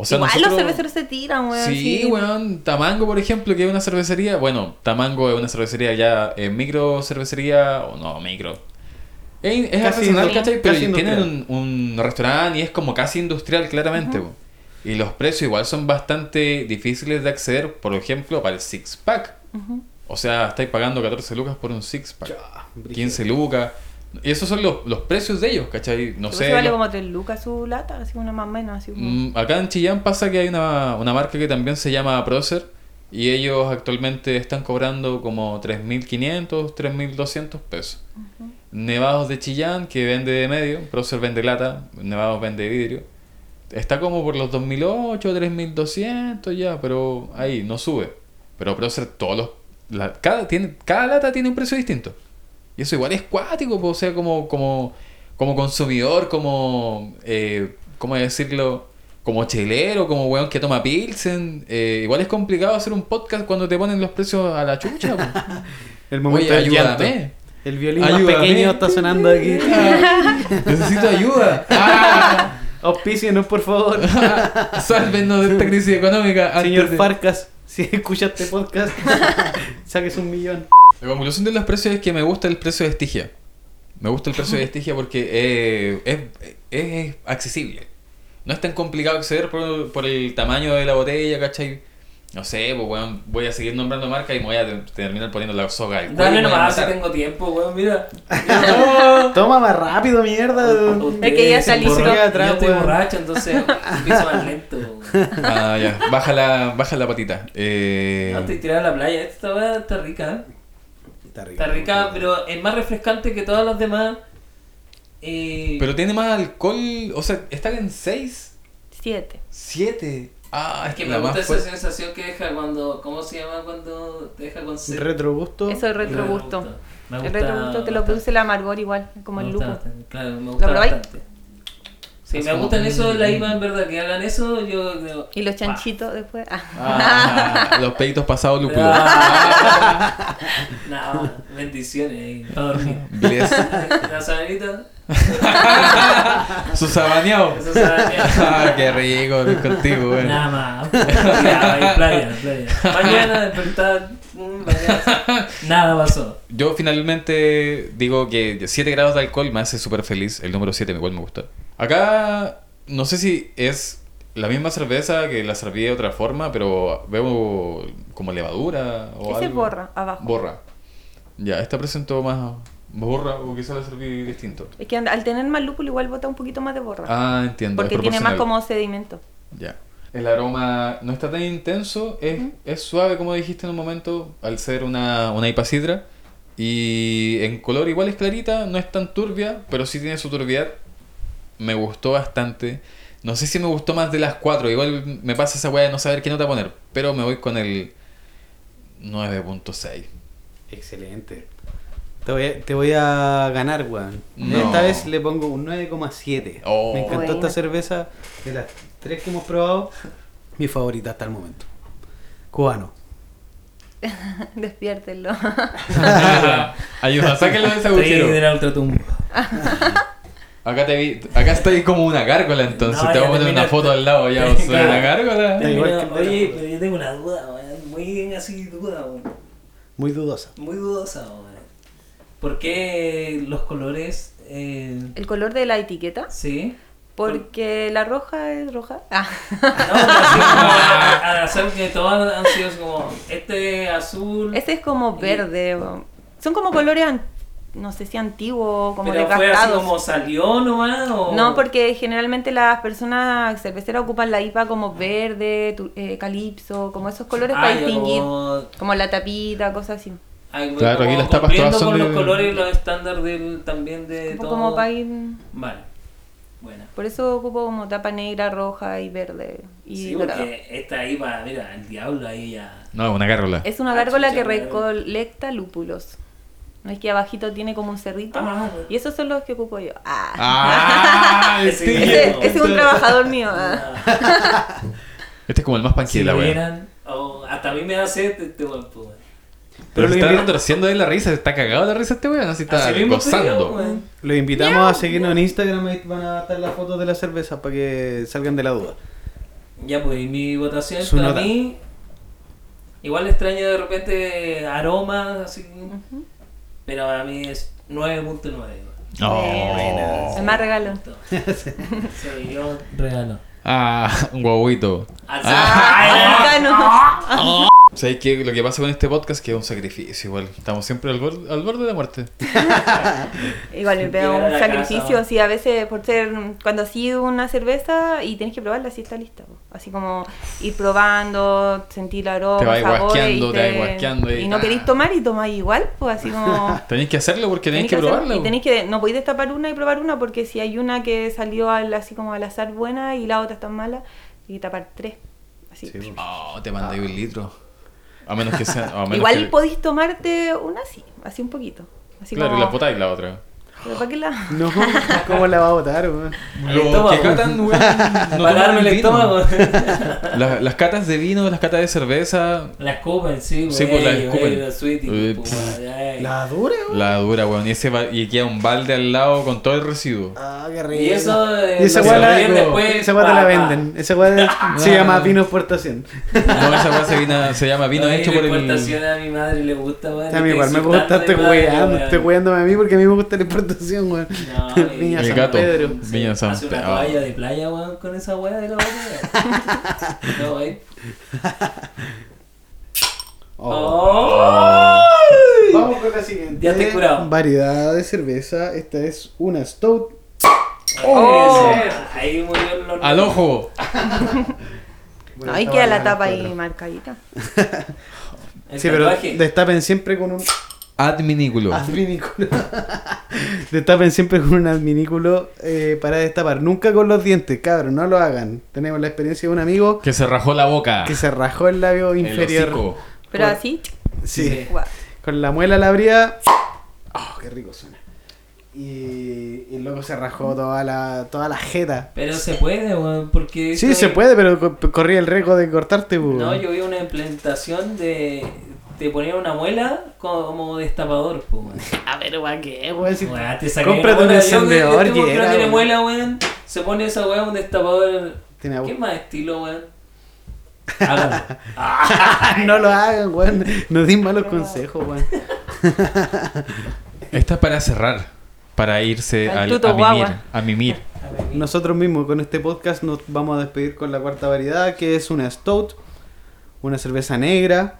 O sea, igual nosotros... los cerveceros se tiran, weón. Sí, weón. Tamango, por ejemplo, que es una cervecería. Bueno, Tamango es una cervecería ya eh, micro cervecería. O no, micro. Es, es artesanal, ¿cachai? Pero casi tienen un, un restaurante y es como casi industrial, claramente. po. Y los precios igual son bastante difíciles de acceder, por ejemplo, para el six pack. Ujú. O sea, estáis pagando 14 lucas por un six pack. Ya, brígido. 15 lucas. Y esos son los, los precios de ellos, ¿cachai? No sé. vale como 3 lucas su lata, así una más o menos, así como... Mm, Acá en Chillán pasa que hay una, una marca que también se llama Procer y ellos actualmente están cobrando como 3.500, 3.200 pesos. Nevados de Chillán, que vende de medio, Procer vende lata, Nevados vende de vidrio. Está como por los 2.008, 3.200 ya, pero ahí no sube. Pero Procer todos los... la- cada, tiene, cada lata tiene un precio distinto. Y eso igual es cuático, po, o sea, como, como, como consumidor, como, eh, ¿cómo decirlo? Como chelero, como weón que toma pilsen. eh, igual es complicado hacer un podcast cuando te ponen los precios a la chucha. po. El momento Oye, ayúdame. El violín más Ayúdame. pequeño está sonando aquí. Necesito ayuda. Ah, Auspícienos, por favor. sálvenos de esta crisis económica. Señor de- Farcas, si escucha este podcast, saques un millón. La conclusión de los precios es que me gusta el precio de Estigia. Me gusta el precio de Estigia porque eh, es, es accesible. No es tan complicado acceder por, por el tamaño de la botella, ¿cachai? No sé, pues weón, voy a seguir nombrando marcas y me voy a te- terminar poniendo la soga al Dale nomás, si tengo tiempo, weón, mira. Toma más rápido, mierda. Es que ya está se listo. borró. Yo estoy borracho, entonces empiezo más lento. weón. Ah, ya, baja la, baja la patita. Eh, No, estoy tirado a la playa. Esta weá está rica, ¿eh? Está Está rica, pero es más refrescante que todas las demás. Eh, pero tiene más alcohol, o sea, está en 6, 7. 7. Ah, es que la me gusta esa fuerte. sensación que deja cuando. ¿Cómo se llama cuando te deja con sed? Retrogusto. Eso es retrogusto. Me El gusta retrogusto te lo produce el amargor igual, como Me el gusta lupo. bastante, Claro, me gusta bastante. Sí, Es me como- gustan eso de la IVA, en verdad, que hagan eso, yo digo, Y los chanchitos después. Ah. Ah, los peditos pasados lúpulo. Ah. no, bendiciones ahí, para dormir. Bless. La sabanita, Su sabaneado. eso sabanita. Ah, qué rico contigo, güey. Nada más. Ya, ahí, playa, playa. Mañana despertar, mm, mañana, nada pasó. Yo finalmente digo que 7 grados de alcohol me hace súper feliz. El número 7 igual me gusta. Acá no sé si es la misma cerveza que la serví de otra forma, pero veo como levadura o Ese algo. borra, abajo. Borra. Ya, esta presentó más borra o quizá la serví distinto. Es que al tener más lúpulo igual bota un poquito más de borra. Ah, entiendo. porque tiene más como sedimento. Ya. El aroma no está tan intenso, es, es suave como dijiste en un momento, al ser una, una. Y en color igual es clarita, no es tan turbia, pero sí tiene su turbiedad. Me gustó bastante. No sé si me gustó más de las cuatro, igual me pasa esa weá de no saber qué nota poner, pero me voy con el 9.6. Excelente. Te voy, a, te voy a ganar, weón. No. Esta vez le pongo un 9,7. Oh. Me encantó Buena. esta cerveza. De las tres que hemos probado, mi favorita hasta el momento. Cubano. Despiértenlo. Ayuda, sáquenlo de ese agujero. de la ultratumba. Acá te vi, acá estoy como una gárgola entonces, No, te voy a poner una foto al lado ya, ¿soy Claro. una gárgola? Oye, pero yo tengo una duda, weón, muy bien así duda, weón. Muy dudosa. Muy dudosa, weón. ¿Por qué los colores, eh, El color de la etiqueta sí? Porque la roja es roja. Ah. No, pero así como a, a hacer que todas han sido como este azul. Este es como Y- verde. Son como colores, an- no sé si antiguos, como pero fue así como salió nomás o No, porque generalmente las personas cerveceras ocupan la IPA como verde, tu- eh, calipso, como esos colores Ah, para ya, distinguir. como- Como la tapita, cosas así. ah, como Claro, aquí las tapas todas son con los de- colores y los estándares del, también de Como, todo. como para ir... Vale. Buena. Por eso ocupo como tapa negra, roja y verde. Y Sí, porque esta ahí va, mira, el diablo ahí ya. No, una gárgola. Es una Ah, gárgola chucha, que recolecta lúpulos. No es que abajito tiene como un cerrito. Ah. y esos son los que ocupo yo. Ah. ¡Ah! Ese- Este, ese, ese es un trabajador mío. ah. este es como el más panqui Si de la lo wea. vieran, oh, hasta a mí me da sed este pues, weón. Pero Pero se lo está retorciendo de la risa, está cagado de la risa este weón, así está Así yo, gozando. Los invitamos a seguirnos en Instagram, ahí van a estar las fotos de la cerveza para que salgan de la duda. Ya pues, y mi votación Su para nota. mí. Igual extraño de repente aromas, así. Ujú. Pero a mí es 9.9. weón. Oh. El más regalo. Soy yo regalo. Ah, un guaguito. Así- Africano. ¿Sabes qué? Lo que pasa con este podcast que es un sacrificio igual. Estamos siempre al borde, al borde de la muerte. Igual me pega Llegar a un la sacrificio, casa, así a veces por ser, cuando así una cerveza y tienes que probarla, así está lista. po. Así como ir probando, sentir el aroma, Te vas sabores, guasqueando, y te vas guasqueando y- y no ah. queréis tomar y tomáis igual, pues así como... Tenéis que hacerlo porque tenéis que, hacerlo. probarla. Y tenéis que, no podéis destapar una y probar una porque si hay una que salió al, así como al azar buena y la otra está mala, hay que tapar tres. Así. Sí. Oh, te mandé un litro. A menos que sea. a menos Igual que- podéis tomarte una así, así un poquito. Así Claro, como, y la botáis la otra. ¿Pero para qué la...? No, ¿cómo la va a votar, weón? El estómago. que catan, weón, no Para darme toman el vino. estómago. La- las catas de vino, las catas de cerveza, La escupen, sí, Sí, güey, pues, la escupen. la sweetie, Eh, pues, güey. La dura, weón. la dura, weón. Y, ese va- y queda un balde al lado con todo el residuo. Ah, qué rico. Y eso eh, Y esa lo weá la- después. esa pa, la venden. Esa weá se llama vino exportación. No, esa weá se, vino- se llama vino hecho la por el. importación a mi madre le gusta, güey. A mí igual me gusta, estoy weando, estoy weándome a mí porque a mí me gusta la exportación, weón. No, Viña El San gato. Pedro. Viña San Hace una Pedro. toalla de playa, weón, con esa weá de la botella. No, güey. Oh. ¡Ay! Vamos con la siguiente. Ya te he curado. Variedad de cerveza. Esta es una Stout. Oh. Ahí murió el horno. ¡Al ojo! Bueno, Ahí queda la tapa ahí marcadita. Sí, pero destapen siempre con un Adminículo. adminículo. destapen siempre con un adminículo eh, para destapar. Nunca con los dientes, cabrón, no lo hagan. Tenemos la experiencia de un amigo Que se rajó la boca. que se rajó el labio El inferior. hocico. Pero Por- así, Sí, con la muela la abría. Oh, qué rico suena. Y, y luego se rajó toda la, toda la jeta. Pero se puede, weón, porque... Sí, se puede, pero co- corría el riesgo de cortarte. pues. No, yo vi una implementación de... Te ponían una muela como destapador, pues, weón. A ver, ¿para qué, weón? Si- Weón, te saqué Cómprate un encendedor tengo que no tiene weón. muela, weón. Se pone esa weá un destapador... Tiene. ¿Qué más estilo, weón? Háganlo. no lo hagan, weón. No den malos consejos, weón. Esta es para cerrar. Para irse Al a mimir. A mimir. Nosotros mismos con este podcast nos vamos a despedir con la cuarta variedad, que es una Stout, una cerveza negra.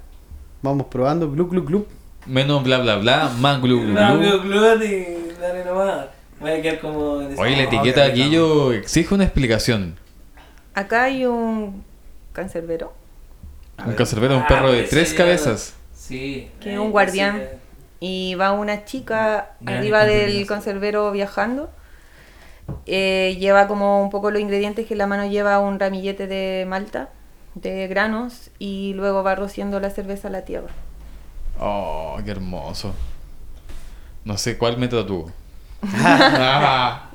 Vamos probando, glu glu glu. Menos bla bla bla, más glu glu glu. glu, glu, y dale nomás. Voy a quedar como... Oye, la etiqueta qué aquí yo exige una explicación. acá hay un cancerbero. Un cancerbero, un Ah, perro de tres cabezas. Sí. Que es un guardián. Y va una chica Gran arriba del conservero viajando. Eh, lleva como un poco los ingredientes que en la mano lleva un ramillete de malta, de granos, y luego va rociando la cerveza a la tierra. Oh, qué hermoso. No sé cuál método tuvo. Ah.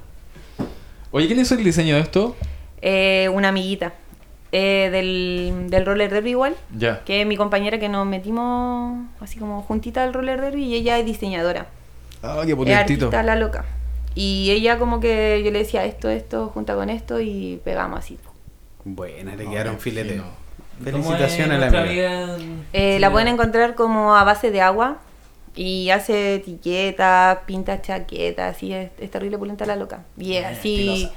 Oye, ¿quién hizo el diseño de esto? Eh, una amiguita eh, del, del roller derby igual, Ya. que es mi compañera que nos metimos así como juntita al roller derby y ella es diseñadora. Ah, qué Es artista la loca. Y ella como que yo le decía esto, esto, junta con esto y pegamos así. Buena, le No, quedaron qué filete. fino. ¿Cómo Felicitaciones es a la amiga. amiga? Eh, Sí, la pueden encontrar como a base de agua y hace etiquetas, pinta chaquetas, así es, es terrible pulenta la loca. Y es Eh, así,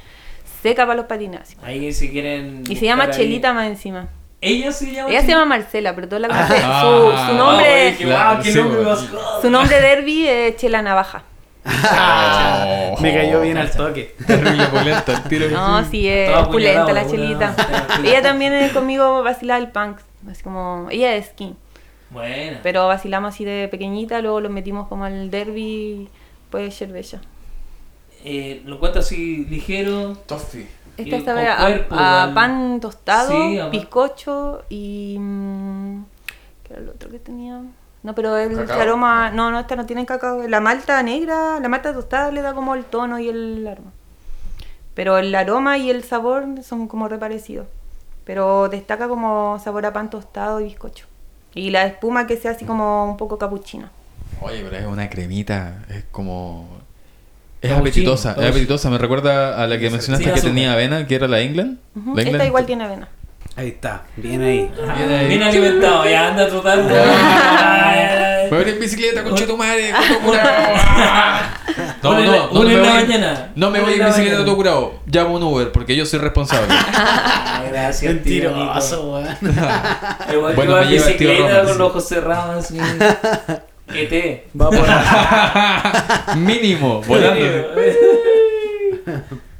seca para los patines. así. Ahí si quieren. Y se llama ahí- Chelita más encima. Ella se llama. Ella se llama Marcela, pero toda la. Ah. su, su nombre, Oye, qué guau, qué sí, nombre su nombre derby es Chela Navaja. Oh. Me cayó bien al toque. Terrible polenta, el tiro. No, sí, es Estaba opulenta la Chelita. ella también es conmigo vacilaba el punk. Así como, ella es skin. Buena. Pero vacilamos así de pequeñita, luego lo metimos como al derby, pues Sherbella. Eh, lo cuento así ligero. Toffee. Esta sabe a, cuerpo, a igual. pan tostado, Sí, a pan. bizcocho y... mm, ¿Qué era lo otro que tenía? No, pero el ¿Cacao? aroma... No, no, esta no tiene cacao. La malta negra, la malta tostada le da como el tono y el aroma. Pero el aroma y el sabor son como reparecidos. Pero destaca como sabor a pan tostado y bizcocho. Y la espuma que sea así como un poco capuchina. Oye, pero es una cremita, es como... Es apetitosa, es apetitosa. Me recuerda a la que mencionaste que azúcar. tenía avena, que era la England. La Esta igual tiene avena. Ahí está, bien ahí. Bien ahí. Bien alimentado, ya anda trotando. Me voy en bicicleta, conche tu madre. No, no, no, una me voy- mañana. No me voy en bicicleta todo curado. Llamo un Uber porque yo soy responsable. Ay, Gracias, tío. Mentiroso, weón. Igual Bueno, que va en bicicleta con los ojos cerrados. ET. Va por ahí. Mínimo, volando.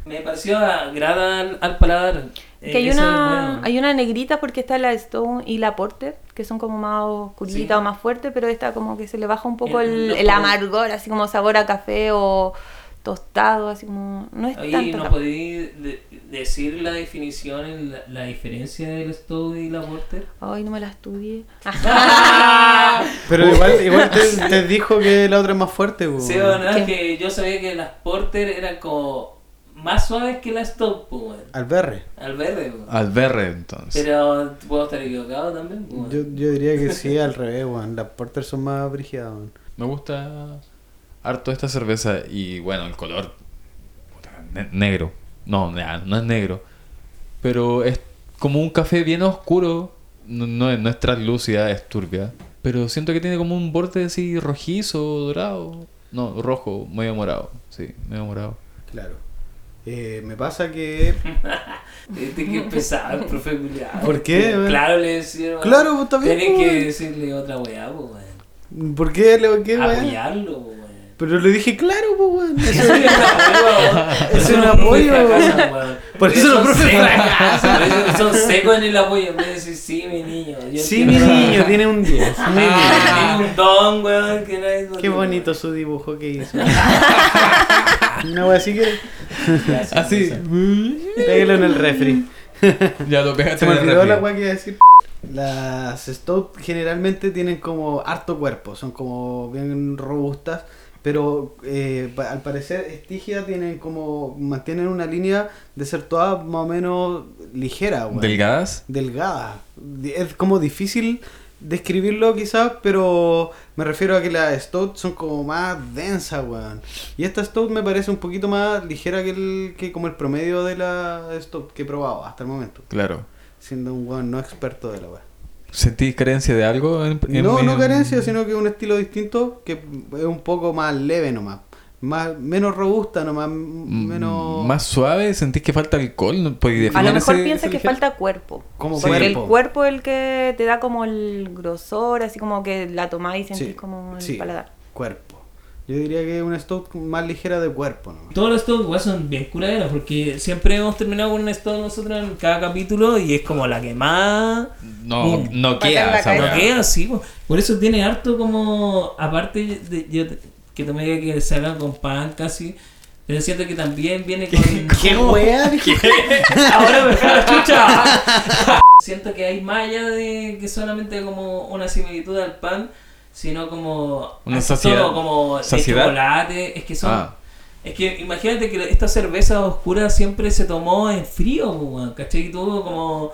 Me pareció agrada al paladar. Es que hay Eh, una, bueno. hay una negrita porque está la Stone y la Porter, que son como más oscuritas Sí. o más fuertes, pero esta como que se le baja un poco El- el, el amargor, así como sabor a café o tostado, así como... No es Oye, tanto ¿no podéis de- decir la definición, la, la diferencia del Stowe y la Porter? Ay, no me la estudié. Pero igual, igual te, te dijo que la otra es más fuerte, weón. Sí, bueno, es que yo sabía que las Porter eran como más suaves que pues, bueno, Al berre. al verde. pues. Al berre, entonces. Pero puedo estar equivocado también. bueno. Yo, yo diría que sí, al revés, weón. Las porter son más brígidas, weón. Me gusta harto esta cerveza y bueno, el color puta, ne- negro. No, no es negro. Pero es como un café bien oscuro. No, no es, no es translúcida, es turbia. Pero siento que tiene como un borde así rojizo, dorado. No, rojo, medio morado. Sí, medio morado. Claro. Eh, me pasa que. Viste que empezaba el profe culiao. ¿Por qué? Claro, le decían. Claro, pues, Tienen pues, que weón. decirle otra weá, pues, weón. ¿Por qué qué? Apoyarlo, pues, weón. Pero le dije claro, pues, weón. Eso es un apoyo. Es un apoyo, weón. weón. Por eso son los profes secos. fracasan. Por eso Son secos en el apoyo. En vez de decir, sí, mi niño. Yo Sí, mi entiendo". niño, tiene un 10. Muy bien. Tiene un don, weón, que nadie Qué bonito su dibujo que hizo. Una wea así que. weón. Así. Pégalo en el refri. ya lo pegaste Se me en el olvidó refri. la wea que iba a decir. Las Stout generalmente tienen como harto cuerpo, son como bien robustas, pero eh, al parecer Estigia tienen como mantienen una línea de ser todas más o menos ligera, weón. ¿Delgadas? delgada. Di- Es como difícil describirlo quizás, pero me refiero a que las Stout son como más densas, weón. Y esta Stout me parece un poquito más ligera que, el, que como el promedio de la Stout que he probado hasta el momento. Claro. Siendo un weón no experto de la weá. ¿Sentís carencia de algo? En, en- No, no en- carencia, sino que un estilo distinto que es un poco más leve nomás. Más, menos robusta nomás, menos... ¿Más suave? ¿Sentís que falta alcohol? ¿No A lo mejor ese- piensa ese que ligero? falta cuerpo. como Sí. Porque el cuerpo. cuerpo es el que te da como el grosor, así como que la tomás y sentís Sí, como el sí. paladar. Cuerpo. Yo diría que es una Stout más ligera de cuerpo nomás. Todos los Stones igual son bien curaderos porque siempre hemos terminado con un Stone nosotros en cada capítulo y es como la que más No, Pum. no queda esa no queda así. po. Por eso tiene harto como, aparte de yo que tomé que se haga con pan casi, pero siento que también viene con... ¿Qué weá? Ahora me la chucha. Siento que hay más allá de que solamente como una similitud al pan, sino como Una saciedad. todo como de ¿Saciedad? chocolate, es que son Ah. es que imagínate que esta cerveza oscura siempre se tomó en frío, ¿cachai? Y tú como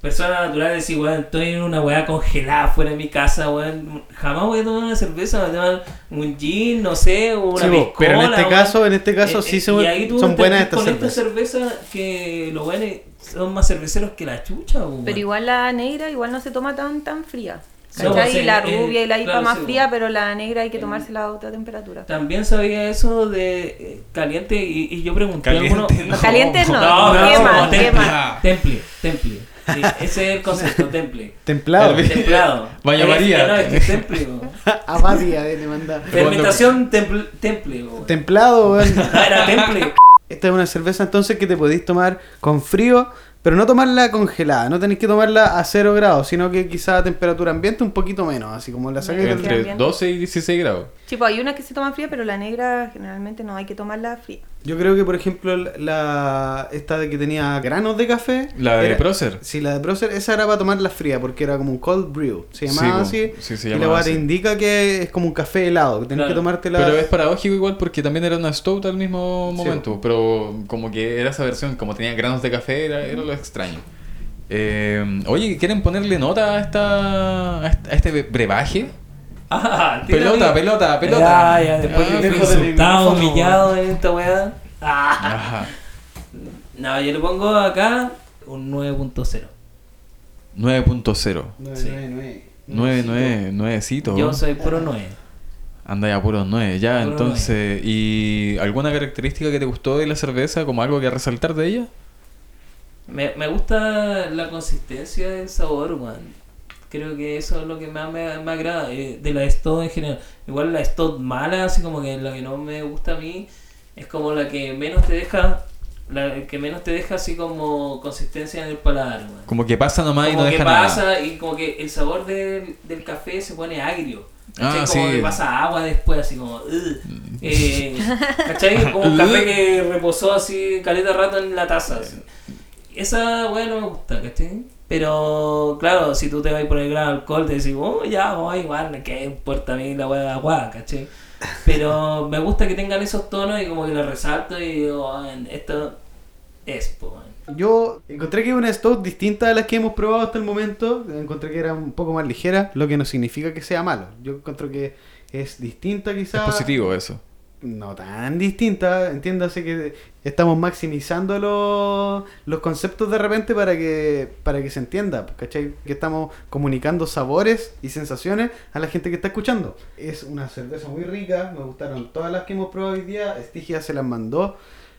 persona natural decís, weón, estoy en una weá congelada fuera de mi casa, weón, jamás voy a tomar una cerveza, voy a tomar un gin, no sé, o una Sí, pero en este caso, en este caso Eh, sí eh, son, y ahí tú son buenas estas con esta cervezas. cerveza que los weones son más cerveceros que la chucha, Pero igual la negra igual no se toma tan tan fría. No, ¿Cachai? y la eh, rubia y la IPA claro, más sí, fría, pero la negra hay que Eh, tomársela a otra temperatura. También sabía eso de eh, caliente y, y yo pregunté a Caliente, alguno- no. Caliente no, No, ¿qué no, no, ¿Qué temple, temple, temple. Sí, ese es el concepto, temple. Templado. Templado. Es- María. No, es que es temple. Abadia, de le manda. Fermentación temple. temple. Templado. Ah, era temple. Esta es una cerveza entonces que te podéis tomar con frío, pero no tomarla congelada. No tenéis que tomarla a 0 grados, sino que quizá a temperatura ambiente un poquito menos, así como la. Entre- Entre 12 y 16 grados. Pues hay unas que se toman fría, pero la negra generalmente no hay que tomarla fría. Yo creo que, por ejemplo, la esta de que tenía granos de café... La de era- Procer. Sí, la de Procer, esa era para tomarla fría, porque era como un cold brew. Se llamaba Sí, así. po. Sí, se y la te así. indica que es como un café helado, que tenés Claro. que tomártela... Pero es paradójico igual porque también era una stout al mismo Sí. momento. Pero como que era esa versión, como tenía granos de café, era, era lo extraño. Eh, oye, ¿quieren ponerle nota a, esta, este- a este brebaje? Ah, Pelota, ahí. pelota, pelota. Ya, ya, después Ah, micrófono. humillado en esta weá. Ah. No, yo le pongo acá un 9.0. 9.0. 999. 9, 9, cito. Yo soy puro 9. Anda ya puros 9. Ya, Puro entonces. ¿Y alguna característica que te gustó de la cerveza? ¿Como algo que resaltar de ella? Me, me gusta la consistencia del sabor, weón. Creo que eso es lo que más me, me agrada eh, de la Stout en general. Igual la Stout mala, así como que la que no me gusta a mí, es como la que menos te deja, la que menos te deja así como consistencia en el paladar, weón. Como que pasa nomás y Como no que deja nada. pasa y como que el sabor del, del café se pone agrio. ¿Cachai? Ah, como sí. que pasa agua después, así como... "Ugh". Eh, ¿Cachai? Como un café que reposó así caleta rato en la taza. así. Esa weá no me gusta, ¿cachai? Pero claro, si tú te vas por el gran alcohol, te decís, oh, ya, voy, igual, ¿qué importa a mí la weá de agua, ¿cachai? Pero me gusta que tengan esos tonos y como que lo resalto y digo, "Ah, esto es, po, weón". Yo encontré que es una stout distinta a las que hemos probado hasta el momento. Encontré que era un poco más ligera, lo que no significa que sea malo. Yo encuentro que es distinta Es quizás. positivo eso. No tan distinta, entiéndase que estamos maximizando los, los conceptos de repente para que para que se entienda, ¿cachai? Que estamos comunicando sabores y sensaciones a la gente que está escuchando. Es una cerveza muy rica, me gustaron todas las que hemos probado hoy día, Estigia se las mandó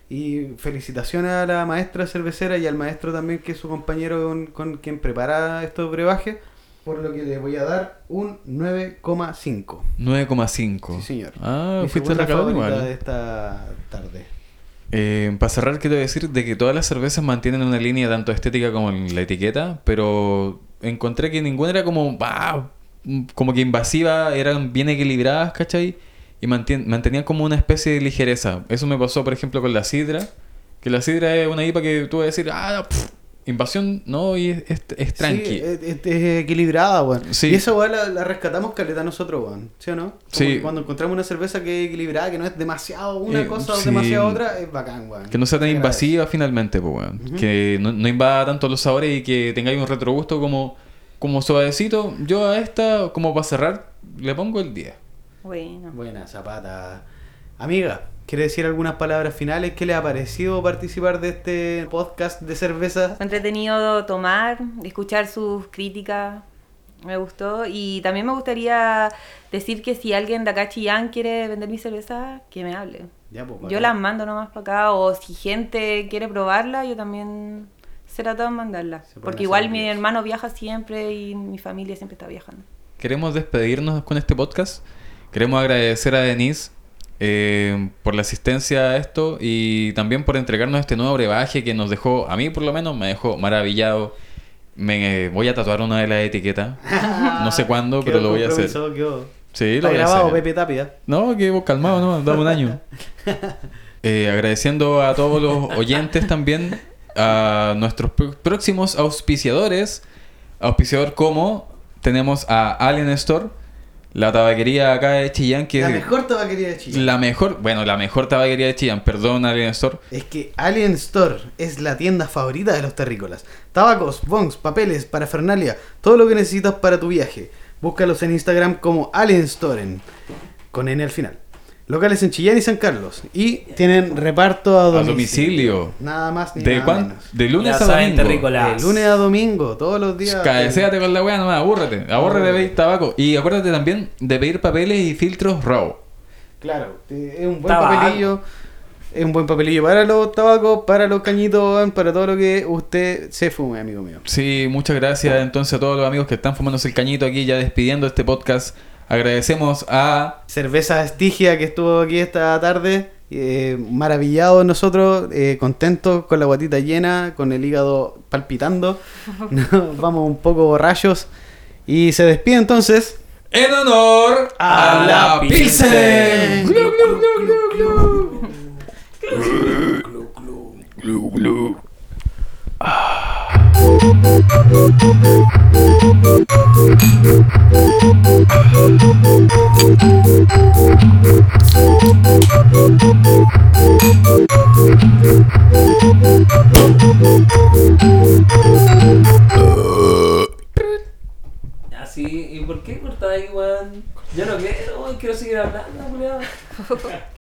y felicitaciones a la maestra cervecera y al maestro también que es su compañero con, con quien prepara estos brebajes, por lo que le voy a dar un 9,5. 9,5. Sí, señor. Ah, Mi fuiste favorita igual. de esta tarde. Eh, para cerrar, quiero decir de que todas las cervezas mantienen una línea tanto estética como en la etiqueta, pero encontré que ninguna era como, bah, como que invasiva, eran bien equilibradas, ¿cachai? Y mantien- mantenían como una especie de ligereza. Eso me pasó, por ejemplo, con la sidra, que la sidra es una IPA que tú vas a decir, ah, pff, invasión, no, y es, es, es tranqui. Sí, es, equilibrada, weón. Sí. Y esa weón la, la rescatamos caleta nosotros, weón. ¿Sí o no? Como Sí. Cuando encontramos una cerveza que es equilibrada, que no es demasiado una Eh, cosa o sí. demasiado otra, es bacán, weón. Que no sea tan invasiva finalmente, pues, weón. Que no, no invada tanto los sabores y que tengáis un retrogusto como, como suavecito. Yo a esta, como para cerrar, le pongo el 10. Bueno. Buena, Zapata. Amiga, ¿quiere decir algunas palabras finales? ¿Qué le ha parecido participar de este podcast de cerveza? Fue entretenido tomar, escuchar sus críticas, me gustó. Y también me gustaría decir que si alguien de acá Chillán quiere vender mi cerveza, que me hable. Ya, pues, Yo las mando nomás para acá, o si gente quiere probarla, yo también se trata de mandarla. Porque igual mi hermano viaja siempre y mi familia siempre está viajando. Queremos despedirnos con este podcast. Queremos agradecer a Denise eh, por la asistencia a esto y también por entregarnos este nuevo brebaje que nos dejó, a mí por lo menos, me dejó maravillado. Me eh, voy a tatuar una de las etiquetas. No sé cuándo, pero lo voy a hacer. quedó. Sí, Está lo voy a grabado, hacer. Pepe Tapia. No, que vos calmado, no, dame un año. Eh, agradeciendo a todos los oyentes también, a nuestros pr- próximos auspiciadores. Auspiciador como tenemos a Alien Store, la tabaquería acá de Chillán, que La mejor tabaquería de Chile. la mejor, bueno, la mejor tabaquería de Chillán, perdón Alien Store. Es que Alien Store es la tienda favorita de los terrícolas. Tabacos, bongs, papeles, parafernalia, todo lo que necesitas para tu viaje. Búscalos en Instagram como Alien Store, en- con N al final. Locales en Chillán y San Carlos. Y tienen reparto a A domicilio. Nada más ni ¿De, nada cuán- menos. de lunes Ya a domingo. De lunes a domingo, todos los días. Cabecéate con la weá nomás, abúrrete. Abúrrete de pedir tabaco. Y acuérdate también de pedir papeles y filtros raw. Claro, es un buen Tabaco. papelillo. Es un buen papelillo para los tabacos, para los cañitos, para todo lo que usted se fume, amigo mío. Sí, muchas gracias entonces a todos los amigos que están fumándose el cañito aquí, ya despidiendo este podcast. Agradecemos a Cerveza Estigia que estuvo aquí esta tarde. eh, maravillados nosotros, eh, contentos con la guatita llena, con el hígado palpitando. Nos vamos un poco borrachos. Y se despide entonces. En honor A la Pilsen. Así, ¿y por qué cortáis, weón? Yo no quiero, weón, quiero seguir hablando, culiao.